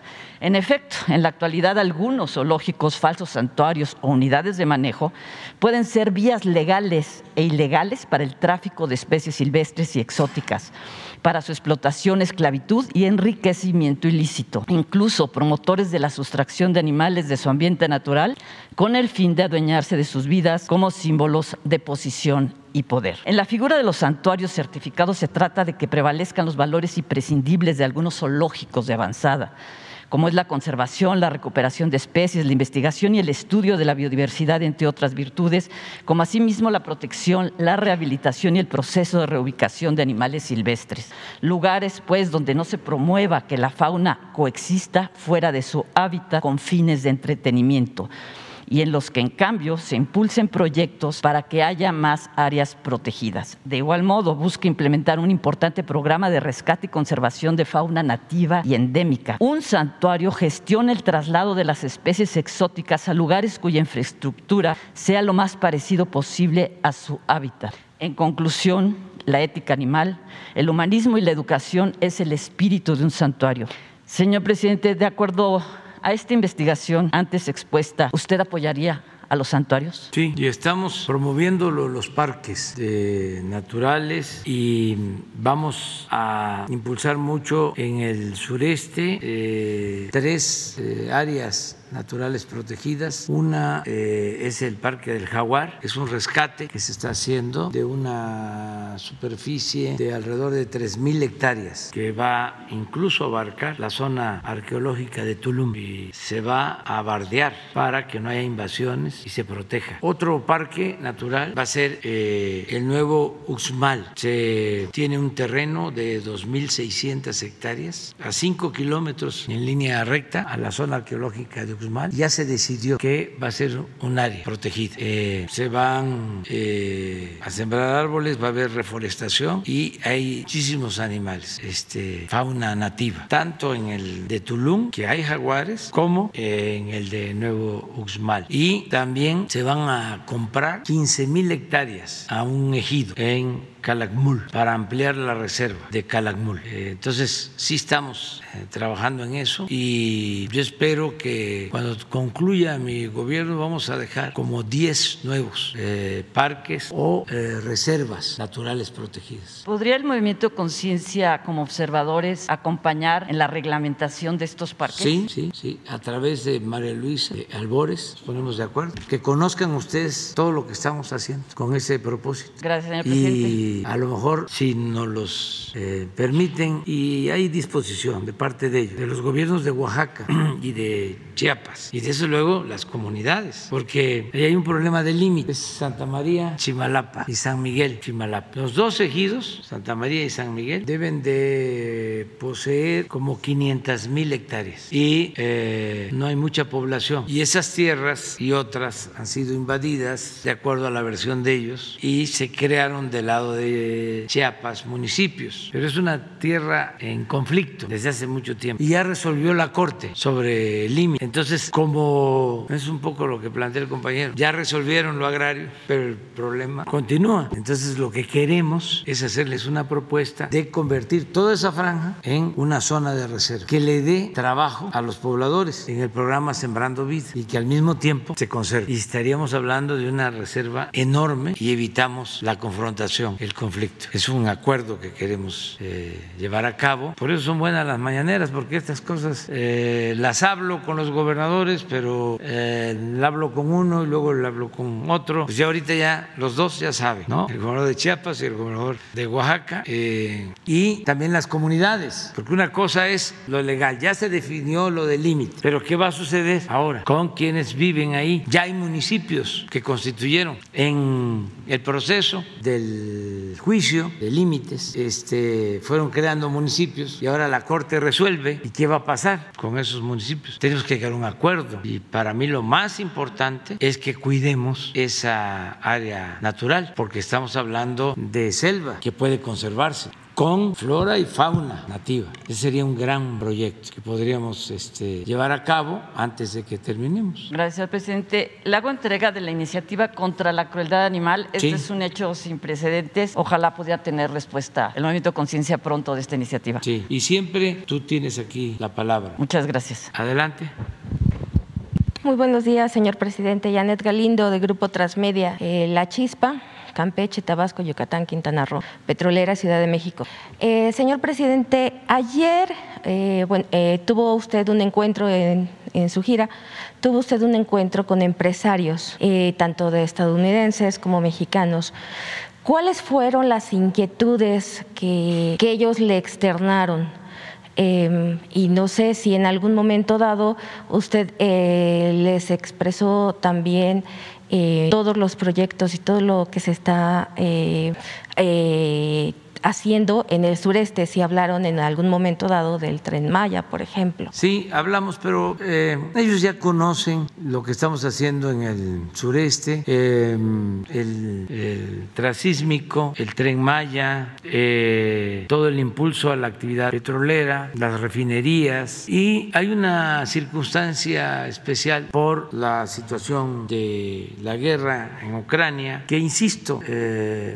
En efecto, en la actualidad algunos zoológicos, falsos santuarios o unidades de manejo pueden ser vías legales e ilegales para el tráfico de especies silvestres y exóticas para su explotación, esclavitud y enriquecimiento ilícito, incluso promotores de la sustracción de animales de su ambiente natural con el fin de adueñarse de sus vidas como símbolos de posición y poder. En la figura de los santuarios certificados se trata de que prevalezcan los valores imprescindibles de algunos zoológicos de avanzada como es la conservación, la recuperación de especies, la investigación y el estudio de la biodiversidad, entre otras virtudes, como asimismo la protección, la rehabilitación y el proceso de reubicación de animales silvestres. Lugares, pues, donde no se promueva que la fauna coexista fuera de su hábitat con fines de entretenimiento y en los que en cambio se impulsen proyectos para que haya más áreas protegidas. De igual modo, busca implementar un importante programa de rescate y conservación de fauna nativa y endémica. Un santuario gestiona el traslado de las especies exóticas a lugares cuya infraestructura sea lo más parecido posible a su hábitat. En conclusión, la ética animal, el humanismo y la educación es el espíritu de un santuario. Señor presidente, de acuerdo a esta investigación antes expuesta, ¿usted apoyaría a los santuarios? Sí, y estamos promoviendo los parques naturales y vamos a impulsar mucho en el sureste eh, tres eh, áreas naturales protegidas. Una eh, es el Parque del Jaguar, es un rescate que se está haciendo de una superficie de alrededor de 3.000 hectáreas que va incluso a abarcar la zona arqueológica de Tulum y se va a bardear para que no haya invasiones y se proteja. Otro parque natural va a ser eh, el nuevo Uxmal. Se tiene un terreno de 2.600 hectáreas a 5 kilómetros en línea recta a la zona arqueológica de Uxmal ya se decidió que va a ser un área protegida. Eh, se van eh, a sembrar árboles, va a haber reforestación y hay muchísimos animales, este, fauna nativa, tanto en el de Tulum, que hay jaguares, como en el de Nuevo Uxmal. Y también se van a comprar 15 mil hectáreas a un ejido en Calakmul para ampliar la reserva de Calakmul. Eh, entonces, sí estamos eh, trabajando en eso y yo espero que cuando concluya mi gobierno vamos a dejar como 10 nuevos eh, parques o reservas naturales protegidas. ¿Podría el movimiento Conciencia como observadores acompañar en la reglamentación de estos parques? Sí, sí, sí, a través de María Luisa Albores, nos ponemos de acuerdo, que conozcan ustedes todo lo que estamos haciendo con ese propósito. Gracias, señor presidente y a lo mejor si nos los eh, permiten y hay disposición de parte de ellos, de los gobiernos de Oaxaca y de Chiapas y desde luego las comunidades, porque ahí hay un problema de límites, Santa María, Chimalapa y San Miguel, Chimalapa. Los dos ejidos, Santa María y San Miguel, deben de poseer como 500 mil hectáreas y eh, no hay mucha población y esas tierras y otras han sido invadidas de acuerdo a la versión de ellos y se crearon del lado de Chiapas municipios, pero es una tierra en conflicto desde hace mucho tiempo y ya resolvió la Corte sobre el límite. Entonces, como es un poco lo que plantea el compañero, ya resolvieron lo agrario, pero el problema continúa. Entonces, lo que queremos es hacerles una propuesta de convertir toda esa franja en una zona de reserva, que le dé trabajo a los pobladores en el programa Sembrando Vida y que al mismo tiempo se conserve. Y estaríamos hablando de una reserva enorme y evitamos la confrontación, el conflicto. Es un acuerdo que queremos eh, llevar a cabo. Por eso son buenas las mañaneras, porque estas cosas eh, las hablo con los gobernadores, pero eh, hablo con uno y luego le hablo con otro. Pues ya ahorita ya los dos ya saben, ¿no? El gobernador de Chiapas y el gobernador de Oaxaca. Eh, y también las comunidades, porque una cosa es lo legal, ya se definió lo del límite, pero ¿qué va a suceder ahora con quienes viven ahí? Ya hay municipios que constituyeron en el proceso del juicio de límites, este, fueron creando municipios y ahora la Corte resuelve. ¿Y qué va a pasar con esos municipios? Tenemos que llegar a un acuerdo y para mí lo más importante es que cuidemos esa área natural, porque estamos hablando de selva que puede conservarse con flora y fauna nativa. Ese sería un gran proyecto que podríamos este, llevar a cabo antes de que terminemos. Gracias, señor presidente. Le hago entrega de la iniciativa contra la crueldad animal. Este Sí. es un hecho sin precedentes. Ojalá pudiera tener respuesta el Movimiento Conciencia pronto de esta iniciativa. Sí, y siempre tú tienes aquí la palabra. Muchas gracias. Adelante. Muy buenos días, señor presidente. Janet Galindo, de Grupo Transmedia. Eh, la Chispa, Campeche, Tabasco, Yucatán, Quintana Roo, Petrolera, Ciudad de México. Eh, señor presidente, ayer eh, bueno, eh, tuvo usted un encuentro en, su gira, tuvo usted un encuentro con empresarios, eh, tanto de estadounidenses como mexicanos. ¿Cuáles fueron las inquietudes que ellos le externaron? Eh, y no sé si en algún momento dado usted eh, les expresó también eh, todos los proyectos y todo lo que se está eh, eh, haciendo en el sureste, si hablaron en algún momento dado del tren Maya, por ejemplo. Sí, hablamos, pero eh, ellos ya conocen lo que estamos haciendo en el sureste, eh, el, el trasísmico, el tren Maya, eh, todo el impulso a la actividad petrolera, las refinerías y hay una circunstancia especial por la situación de la guerra en Ucrania que, insisto,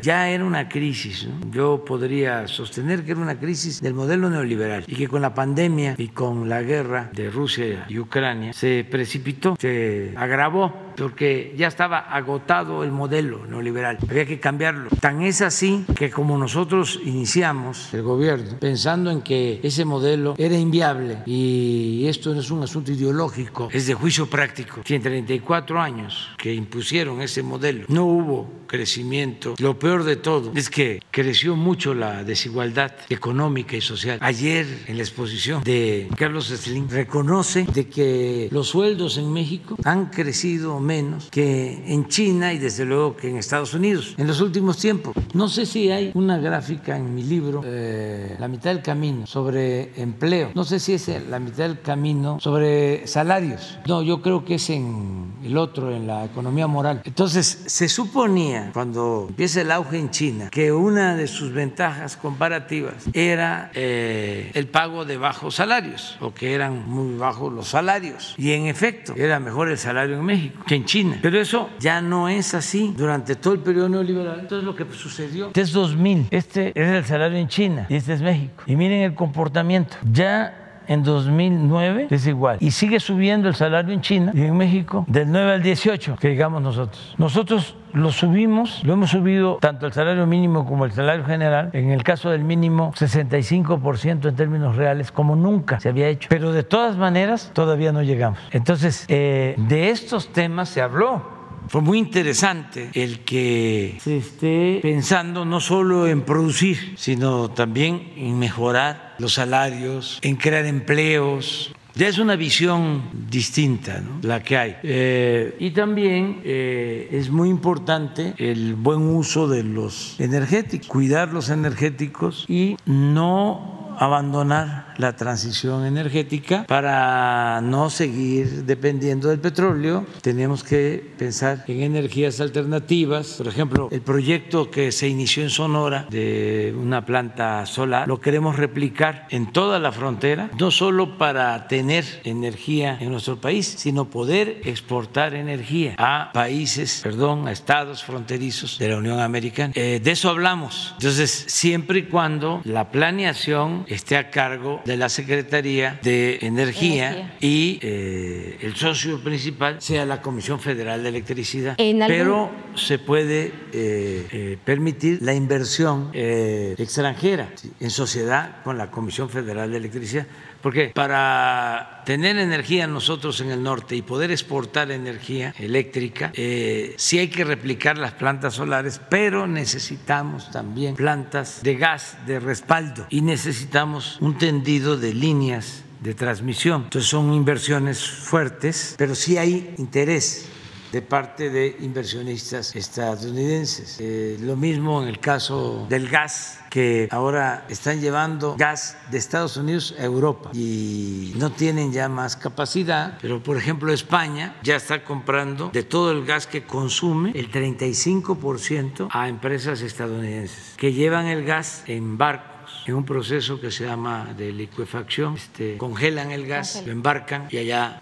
ya era una crisis. Yo podría sostener que era una crisis del modelo neoliberal y que con la pandemia y con la guerra de Rusia y Ucrania se precipitó, se agravó porque ya estaba agotado el modelo neoliberal, había que cambiarlo. Tan es así que como nosotros iniciamos el gobierno pensando en que ese modelo era inviable y esto no es un asunto ideológico, es de juicio práctico, que en 34 años que impusieron ese modelo no hubo crecimiento. Lo peor de todo es que creció mucho la desigualdad económica y social. Ayer en la exposición de Carlos Slim reconoce de que los sueldos en México han crecido menos que en China y desde luego que en Estados Unidos en los últimos tiempos. No sé si hay una gráfica en mi libro, eh, La mitad del camino, sobre empleo. No sé si es la mitad del camino sobre salarios. No, yo creo que es en el otro, en la economía moral. Entonces, se suponía cuando empieza el auge en China que una de sus ventajas comparativas era eh, el pago de bajos salarios o que eran muy bajos los salarios. Y en efecto, era mejor el salario en México que en China. Pero eso ya no es así durante todo el periodo neoliberal. Entonces, lo que sucedió. Este es 2000. Este es el salario en China y este es México. Y miren el comportamiento. Ya en 2009 es igual. Y sigue subiendo el salario en China y en México del 9 al 18, que digamos nosotros. Nosotros lo subimos, lo hemos subido tanto el salario mínimo como el salario general, en el caso del mínimo 65% en términos reales, como nunca se había hecho. Pero de todas maneras todavía no llegamos. Entonces, eh, de estos temas se habló fue muy interesante el que se esté pensando no solo en producir, sino también en mejorar los salarios, en crear empleos, ya es una visión distinta la que hay. Eh, y también eh, es muy importante el buen uso de los energéticos, cuidar los energéticos y no abandonar la transición energética para no seguir dependiendo del petróleo. Tenemos que pensar en energías alternativas. Por ejemplo, el proyecto que se inició en Sonora de una planta solar lo queremos replicar en toda la frontera, no solo para tener energía en nuestro país, sino poder exportar energía a países, perdón, a estados fronterizos de la Unión Americana. Eh, de eso hablamos. Entonces, siempre y cuando la planeación esté a cargo de la Secretaría de Energía, y eh, el socio principal sea la Comisión Federal de Electricidad. Pero se puede eh, eh, permitir la inversión extranjera en sociedad con la Comisión Federal de Electricidad. Porque para tener energía nosotros en el norte y poder exportar energía eléctrica, eh, sí hay que replicar las plantas solares, pero necesitamos también plantas de gas de respaldo y necesitamos un tendido de líneas de transmisión. Entonces son inversiones fuertes, pero sí hay interés de parte de inversionistas estadounidenses. Eh, lo mismo en el caso del gas, que ahora están llevando gas de Estados Unidos a Europa y no tienen ya más capacidad, pero por ejemplo España ya está comprando de todo el gas que consume el 35% a empresas estadounidenses que llevan el gas en barcos en un proceso que se llama de liquefacción, este, congelan el gas, lo embarcan y allá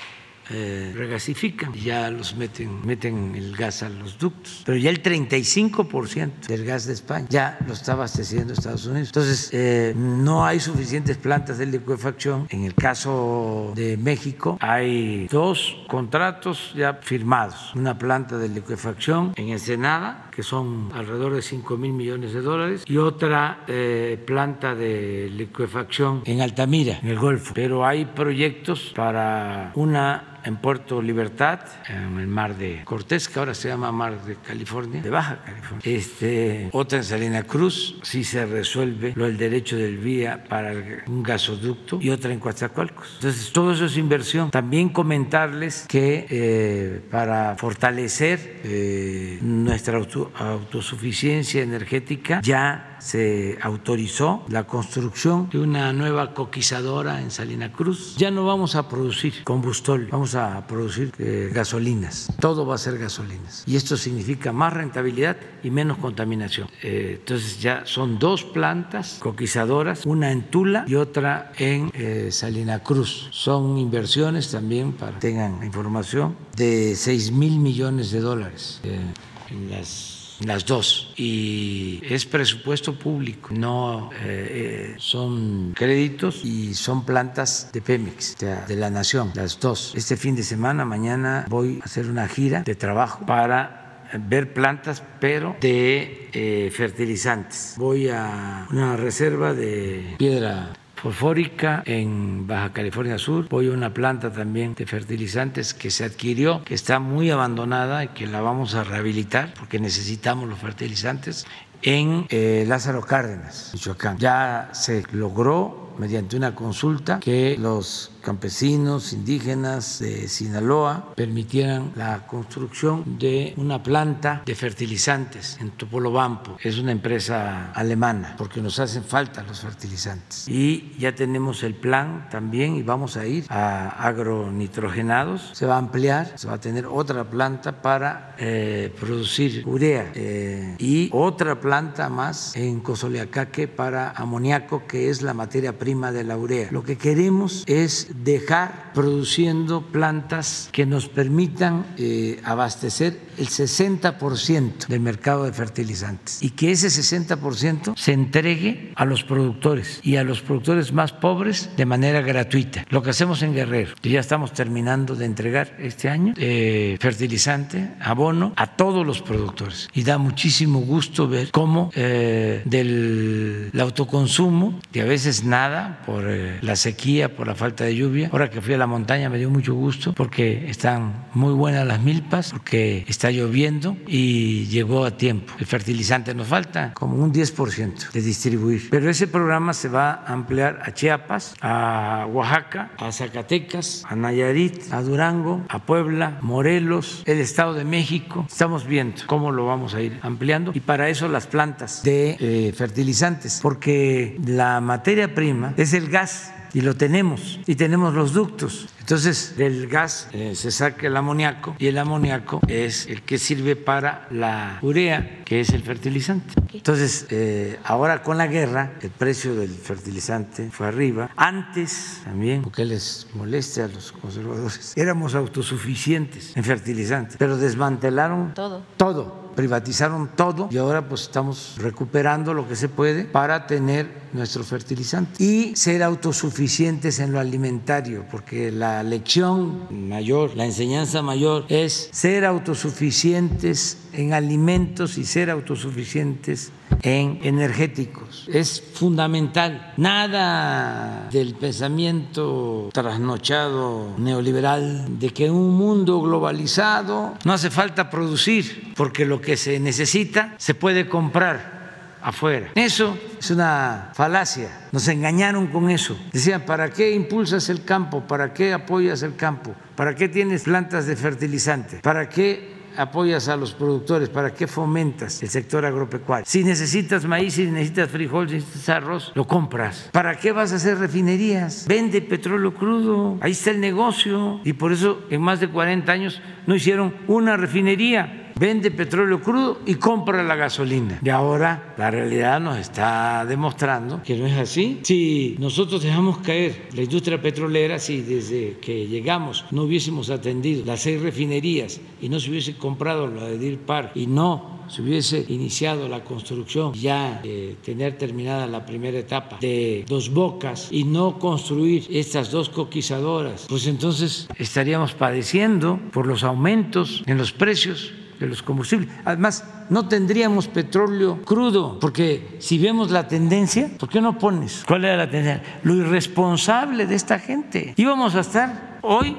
eh, regasifican y ya los meten, meten el gas a los ductos. Pero ya el 35% del gas de España ya lo está abasteciendo Estados Unidos. Entonces, eh, no hay suficientes plantas de liquefacción. En el caso de México, hay dos contratos ya firmados. Una planta de liquefacción en Ensenada, que son alrededor de 5 mil millones de dólares, y otra eh, planta de liquefacción en Altamira, en el Golfo. Pero hay proyectos para una en Puerto Libertad, en el mar de Cortés, que ahora se llama Mar de California, de Baja California. Este, otra en Salina Cruz, si se resuelve lo del derecho del vía para un gasoducto, y otra en Coatzacoalcos. Entonces, todo eso es inversión. También comentarles que eh, para fortalecer eh, nuestra autosuficiencia energética, ya se autorizó la construcción de una nueva coquizadora en Salina Cruz. Ya no vamos a producir combustible, vamos a producir eh, gasolinas. Todo va a ser gasolinas. Y esto significa más rentabilidad y menos contaminación. Eh, entonces ya son dos plantas coquizadoras, una en Tula y otra en eh, Salina Cruz. Son inversiones también, para que tengan información, de 6 mil millones de dólares en las las dos. Y es presupuesto público, no eh, eh, son créditos y son plantas de Pemex, de la nación, las dos. Este fin de semana, mañana, voy a hacer una gira de trabajo para ver plantas, pero de eh, fertilizantes. Voy a una reserva de piedra fosfórica en Baja California Sur. Voy a una planta también de fertilizantes que se adquirió, que está muy abandonada y que la vamos a rehabilitar porque necesitamos los fertilizantes en eh, Lázaro Cárdenas, Michoacán. Ya se logró mediante una consulta que los campesinos indígenas de Sinaloa permitieran la construcción de una planta de fertilizantes en Topolobampo. Es una empresa alemana porque nos hacen falta los fertilizantes. Y ya tenemos el plan también y vamos a ir a agronitrogenados. Se va a ampliar, se va a tener otra planta para eh, producir urea eh, y otra planta más en Cosoleacaque para amoníaco que es la materia prima de la urea. Lo que queremos es dejar produciendo plantas que nos permitan eh, abastecer el 60% del mercado de fertilizantes y que ese 60% se entregue a los productores y a los productores más pobres de manera gratuita. Lo que hacemos en Guerrero, que ya estamos terminando de entregar este año, eh, fertilizante, abono a todos los productores. Y da muchísimo gusto ver cómo eh, del autoconsumo, que a veces nada por la sequía, por la falta de lluvia, Ahora que fui a la montaña me dio mucho gusto porque están muy buenas las milpas, porque está está lloviendo y llegó a tiempo. El fertilizante nos falta como un 10% de distribuir, pero ese programa se va a ampliar a Chiapas, a Oaxaca, a Zacatecas, a Nayarit, a Durango, a Puebla, Morelos, el Estado de México. Estamos viendo cómo lo vamos a ir ampliando y para eso las plantas de eh, fertilizantes, porque la materia prima es el gas y lo tenemos y tenemos los ductos. Entonces, del gas eh, se saca el amoníaco y el amoníaco es el que sirve para la urea, que es el fertilizante. Entonces, eh, ahora con la guerra, el precio del fertilizante fue arriba. Antes también, porque les moleste a los conservadores, éramos autosuficientes en fertilizantes, pero desmantelaron Todo. todo privatizaron todo y ahora pues estamos recuperando lo que se puede para tener nuestro fertilizante y ser autosuficientes en lo alimentario, porque la lección mayor, la enseñanza mayor es ser autosuficientes en alimentos y ser autosuficientes en energéticos. Es fundamental. Nada del pensamiento trasnochado neoliberal de que un mundo globalizado no hace falta producir, porque lo que se necesita se puede comprar afuera. Eso es una falacia. Nos engañaron con eso. Decían, ¿para qué impulsas el campo? ¿Para qué apoyas el campo? ¿Para qué tienes plantas de fertilizante? ¿Para qué apoyas a los productores? ¿Para qué fomentas el sector agropecuario? Si necesitas maíz, si necesitas frijol, si necesitas arroz, lo compras. ¿Para qué vas a hacer refinerías? Vende petróleo crudo, ahí está el negocio. Y por eso en más de 40 años no hicieron una refinería vende petróleo crudo y compra la gasolina. Y ahora la realidad nos está demostrando que no es así. Si nosotros dejamos caer la industria petrolera, si desde que llegamos no hubiésemos atendido las seis refinerías y no se hubiese comprado la de Deer Park y no se hubiese iniciado la construcción, ya eh, tener terminada la primera etapa de dos bocas y no construir estas dos coquizadoras, pues entonces estaríamos padeciendo por los aumentos en los precios de los combustibles. Además, no tendríamos petróleo crudo, porque si vemos la tendencia, ¿por qué no pones? ¿Cuál era la tendencia? Lo irresponsable de esta gente. Íbamos a estar hoy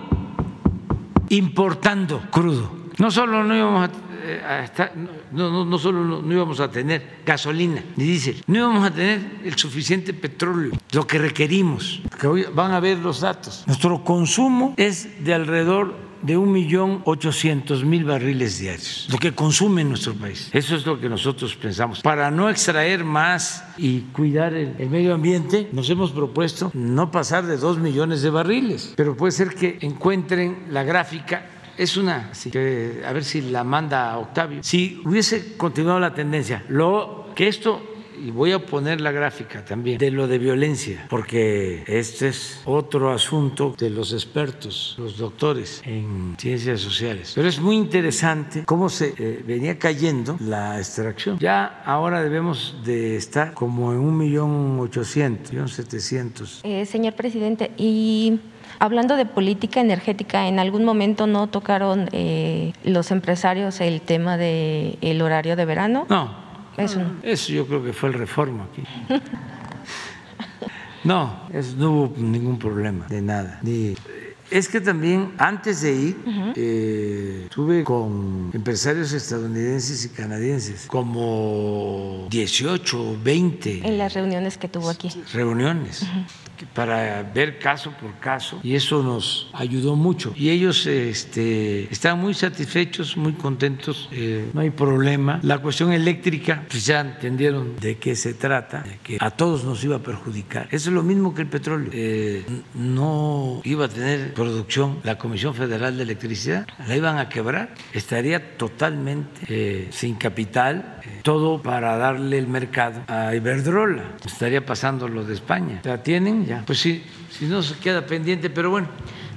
importando crudo. No solo no íbamos a, estar, no, no, no solo no, íbamos a tener gasolina ni diésel, no íbamos a tener el suficiente petróleo, lo que requerimos, que hoy van a ver los datos. Nuestro consumo es de alrededor de un millón ochocientos mil barriles diarios, lo que consume nuestro país. Eso es lo que nosotros pensamos. Para no extraer más y cuidar el, medio ambiente, nos hemos propuesto no pasar de dos millones de barriles, pero puede ser que encuentren la gráfica es una, sí, que, a ver si la manda Octavio. Si hubiese continuado la tendencia, lo que esto y voy a poner la gráfica también de lo de violencia, porque este es otro asunto de los expertos, los doctores en ciencias sociales. Pero es muy interesante cómo se eh, venía cayendo la extracción. Ya ahora debemos de estar como en un millón ochocientos, millón setecientos. Eh, señor presidente, y Hablando de política energética, ¿en algún momento no tocaron eh, los empresarios el tema del el horario de verano? No. Eso, no. eso yo creo que fue el reforma aquí. No, eso no hubo ningún problema de nada. Ni, es que también antes de ir uh -huh. eh, estuve con empresarios estadounidenses y canadienses, como 18 o 20. En las reuniones que tuvo aquí. Reuniones. Uh -huh para ver caso por caso y eso nos ayudó mucho y ellos este, están muy satisfechos, muy contentos, eh, no hay problema. La cuestión eléctrica, pues ya entendieron de qué se trata, de que a todos nos iba a perjudicar. Eso es lo mismo que el petróleo. Eh, no iba a tener producción la Comisión Federal de Electricidad, la iban a quebrar, estaría totalmente eh, sin capital, todo para darle el mercado a Iberdrola, estaría pasando lo de España. La tienen ya. Pues sí, si no se queda pendiente, pero bueno.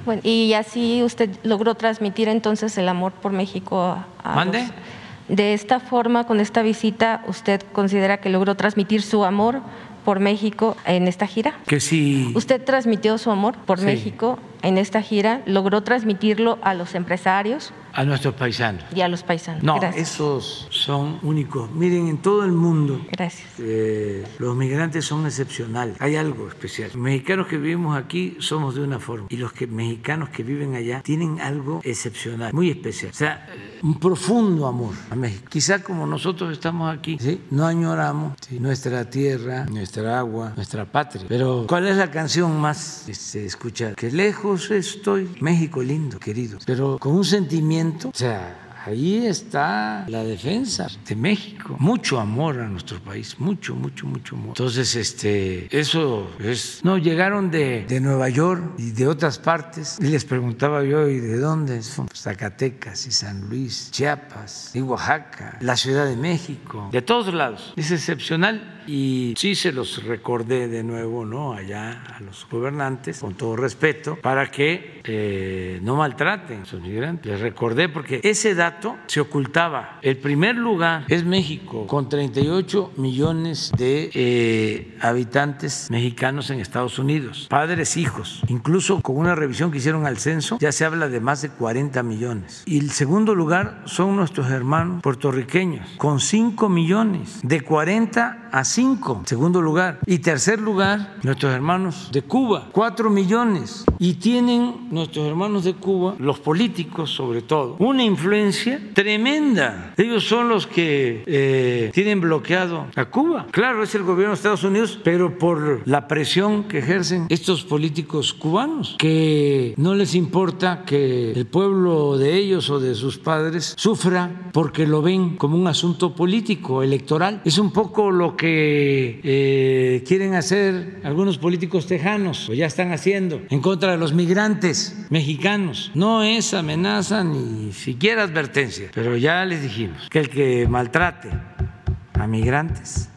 Bueno, y así usted logró transmitir entonces el amor por México a, ¿Mande? Los, de esta forma, con esta visita, ¿usted considera que logró transmitir su amor por México en esta gira? Que sí. ¿Usted transmitió su amor por Sí. México en esta gira? ¿Logró transmitirlo a los empresarios A nuestros paisanos. y a los paisanos? No, Gracias. esos son únicos. Miren, en todo el mundo Gracias. eh, los migrantes son excepcionales. Hay algo especial. Los mexicanos que vivimos aquí somos de una forma y los que, mexicanos que viven allá tienen algo excepcional, muy especial. O sea, un profundo amor a México. Quizá como nosotros estamos aquí, no añoramos nuestra tierra, nuestra agua, nuestra patria. Pero ¿cuál es la canción más este, escuchada? Que lejos estoy, México lindo, querido, pero con un sentimiento, o sea, Ahí está la defensa de México. Mucho amor a nuestro país, mucho, mucho, mucho amor. Entonces, este, eso es. No, llegaron de, de Nueva York y de otras partes. Y les preguntaba yo, ¿y de dónde? Son Zacatecas y San Luis, Chiapas, y Oaxaca, la Ciudad de México, de todos lados. Es excepcional y sí se los recordé de nuevo, ¿no? Allá a los gobernantes, con todo respeto, para que eh, no maltraten a sus migrantes. Les recordé porque ese dato se ocultaba. El primer lugar es México, con 38 millones de eh, habitantes mexicanos en Estados Unidos, padres, hijos. Incluso con una revisión que hicieron al censo, ya se habla de más de 40 millones. Y el segundo lugar son nuestros hermanos puertorriqueños, con 5 millones, de 40 a 5 segundo lugar. Y tercer lugar, nuestros hermanos de Cuba, cuatro millones. Y tienen nuestros hermanos de Cuba, los políticos sobre todo, una influencia tremenda. Ellos son los que eh, tienen bloqueado a Cuba. Claro, es el gobierno de Estados Unidos, pero por la presión que ejercen estos políticos cubanos, que no les importa que el pueblo de ellos o de sus padres sufra porque lo ven como un asunto político, electoral. Es un poco lo que eh, quieren hacer algunos políticos tejanos, o ya están haciendo, en contra de los migrantes mexicanos. No es amenaza ni siquiera advertencia, pero ya les dijimos que el que maltrate a migrantes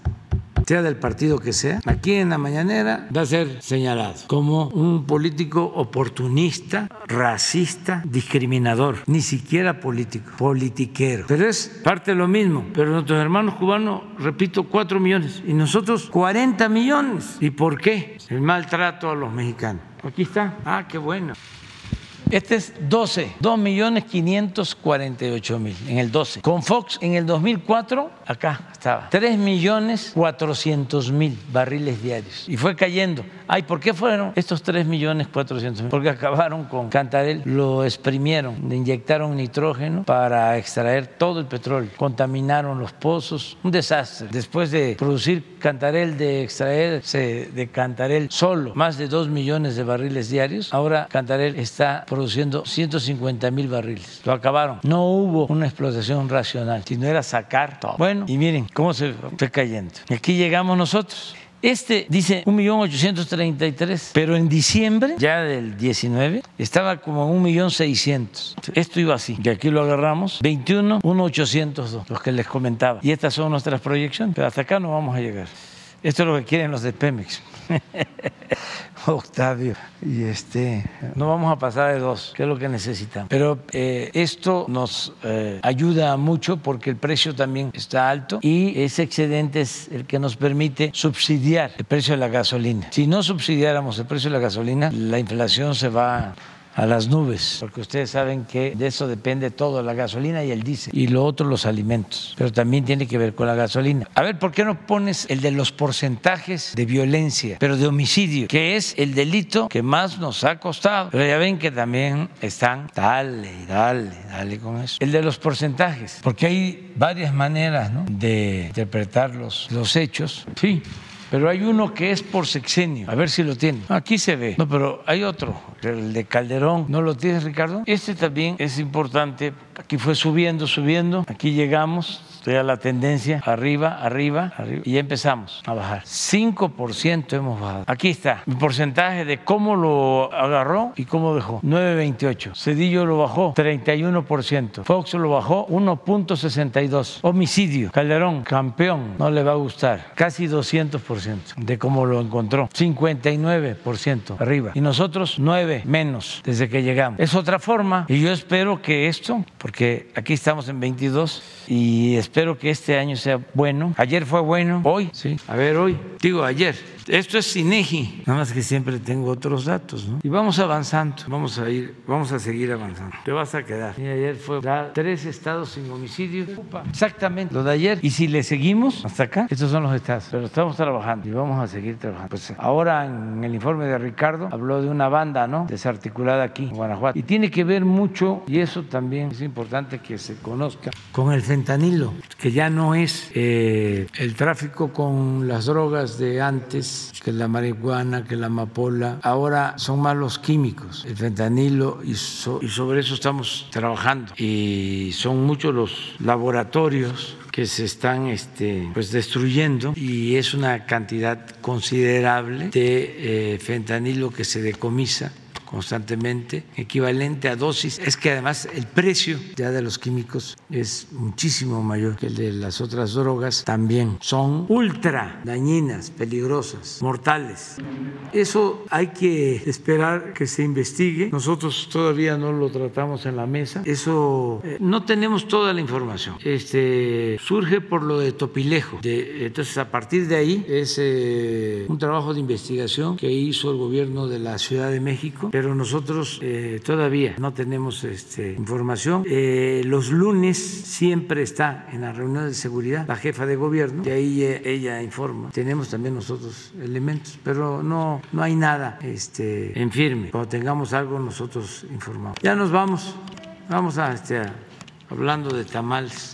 sea del partido que sea, aquí en la mañanera va a ser señalado como un político oportunista, racista, discriminador, ni siquiera político, politiquero. Pero es parte de lo mismo. Pero nuestros hermanos cubanos, repito, 4 millones y nosotros 40 millones. ¿Y por qué? El maltrato a los mexicanos. Aquí está. Ah, qué bueno. Este es 12, 2 millones 548 mil en el 12. Con Fox en el 2004, acá estaba, 3 millones 400 mil barriles diarios. Y fue cayendo. Ay, ¿por qué fueron estos 3 millones 400 mil? Porque acabaron con Cantarel, lo exprimieron, le inyectaron nitrógeno para extraer todo el petróleo, contaminaron los pozos, un desastre. Después de producir Cantarel, de extraerse de Cantarel solo más de 2 millones de barriles diarios, ahora Cantarel está produciendo produciendo 150 mil barriles. Lo acabaron. No hubo una explotación racional, sino era sacar todo. Bueno, y miren cómo se fue cayendo. Y aquí llegamos nosotros. Este dice 1.833.000, pero en diciembre, ya del 19, estaba como 1.600.000. Esto iba así, y aquí lo agarramos, 21.1.802, los que les comentaba. Y estas son nuestras proyecciones, pero hasta acá no vamos a llegar. Esto es lo que quieren los de Pemex. Octavio, y este, no vamos a pasar de dos, que es lo que necesitan. Pero eh, esto nos eh, ayuda mucho porque el precio también está alto y ese excedente es el que nos permite subsidiar el precio de la gasolina. Si no subsidiáramos el precio de la gasolina, la inflación se va a las nubes, porque ustedes saben que de eso depende todo, la gasolina y el diésel, y lo otro los alimentos, pero también tiene que ver con la gasolina. A ver, ¿por qué no pones el de los porcentajes de violencia, pero de homicidio, que es el delito que más nos ha costado? Pero ya ven que también están, dale, dale, dale con eso. El de los porcentajes, porque hay varias maneras de interpretar los, los hechos. Sí, pero hay uno que es por sexenio. A ver si lo tiene. Aquí se ve. No, pero hay otro, el de Calderón. ¿No lo tienes, Ricardo? Este también es importante. Aquí fue subiendo, subiendo. Aquí llegamos A la tendencia arriba, arriba, arriba. Y ya empezamos a bajar. 5% hemos bajado. Aquí está el porcentaje de cómo lo agarró y cómo dejó. 9.28. Cedillo lo bajó 31%. Fox lo bajó 1.62. Homicidio. Calderón, campeón. No le va a gustar. Casi 200% de cómo lo encontró. 59% arriba. Y nosotros 9 menos desde que llegamos. Es otra forma. Y yo espero que esto, porque aquí estamos en 22 y espero que este año sea bueno. Ayer fue bueno, hoy, sí. A ver, hoy, digo ayer. Esto es INEGI, nada más que siempre tengo otros datos, ¿no? Y vamos avanzando, vamos a ir, vamos a seguir avanzando. Te vas a quedar. Y ayer fue tres estados sin homicidio. Exactamente, lo de ayer. Y si le seguimos hasta acá, estos son los estados. Pero estamos trabajando. trabajando y vamos a seguir trabajando. Pues ahora en el informe de Ricardo habló de una banda, ¿no? Desarticulada aquí en Guanajuato. Y tiene que ver mucho, y eso también es importante que se conozca, con el fentanilo, que ya no es eh, el tráfico con las drogas de antes, que la marihuana, que la amapola. Ahora son más los químicos, el fentanilo, y, y sobre eso estamos trabajando. Y son muchos los laboratorios que se están este, pues destruyendo y es una cantidad considerable de eh, fentanilo que se decomisa constantemente, equivalente a dosis. Es que además el precio ya de los químicos es muchísimo mayor que el de las otras drogas. También son ultra dañinas, peligrosas, mortales. Eso hay que esperar que se investigue. Nosotros todavía no lo tratamos en la mesa. Eso eh, no tenemos toda la información. Este surge por lo de Topilejo. Entonces a partir de ahí es eh, un trabajo de investigación que hizo el gobierno de la Ciudad de México nosotros eh, todavía no tenemos este, información. Eh, los lunes siempre está en la reunión de seguridad la jefa de gobierno y ahí eh, ella informa. Tenemos también nosotros elementos, pero no, no hay nada este, en firme. Cuando tengamos algo nosotros informamos. Ya nos vamos, vamos a, este, hablando de tamales,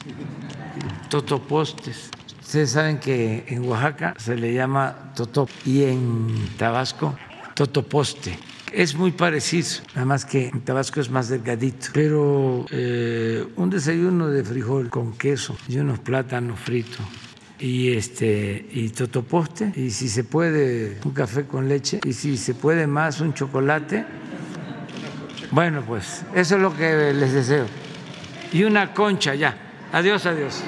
totopostes. Ustedes saben que en Oaxaca se le llama totop y en Tabasco totoposte. Es muy parecido, nada más que en Tabasco es más delgadito. Pero eh, un desayuno de frijol con queso y unos plátanos fritos y este y totoposte y si se puede un café con leche y si se puede más un chocolate. Bueno, pues eso es lo que les deseo. Y una concha ya. Adiós, adiós.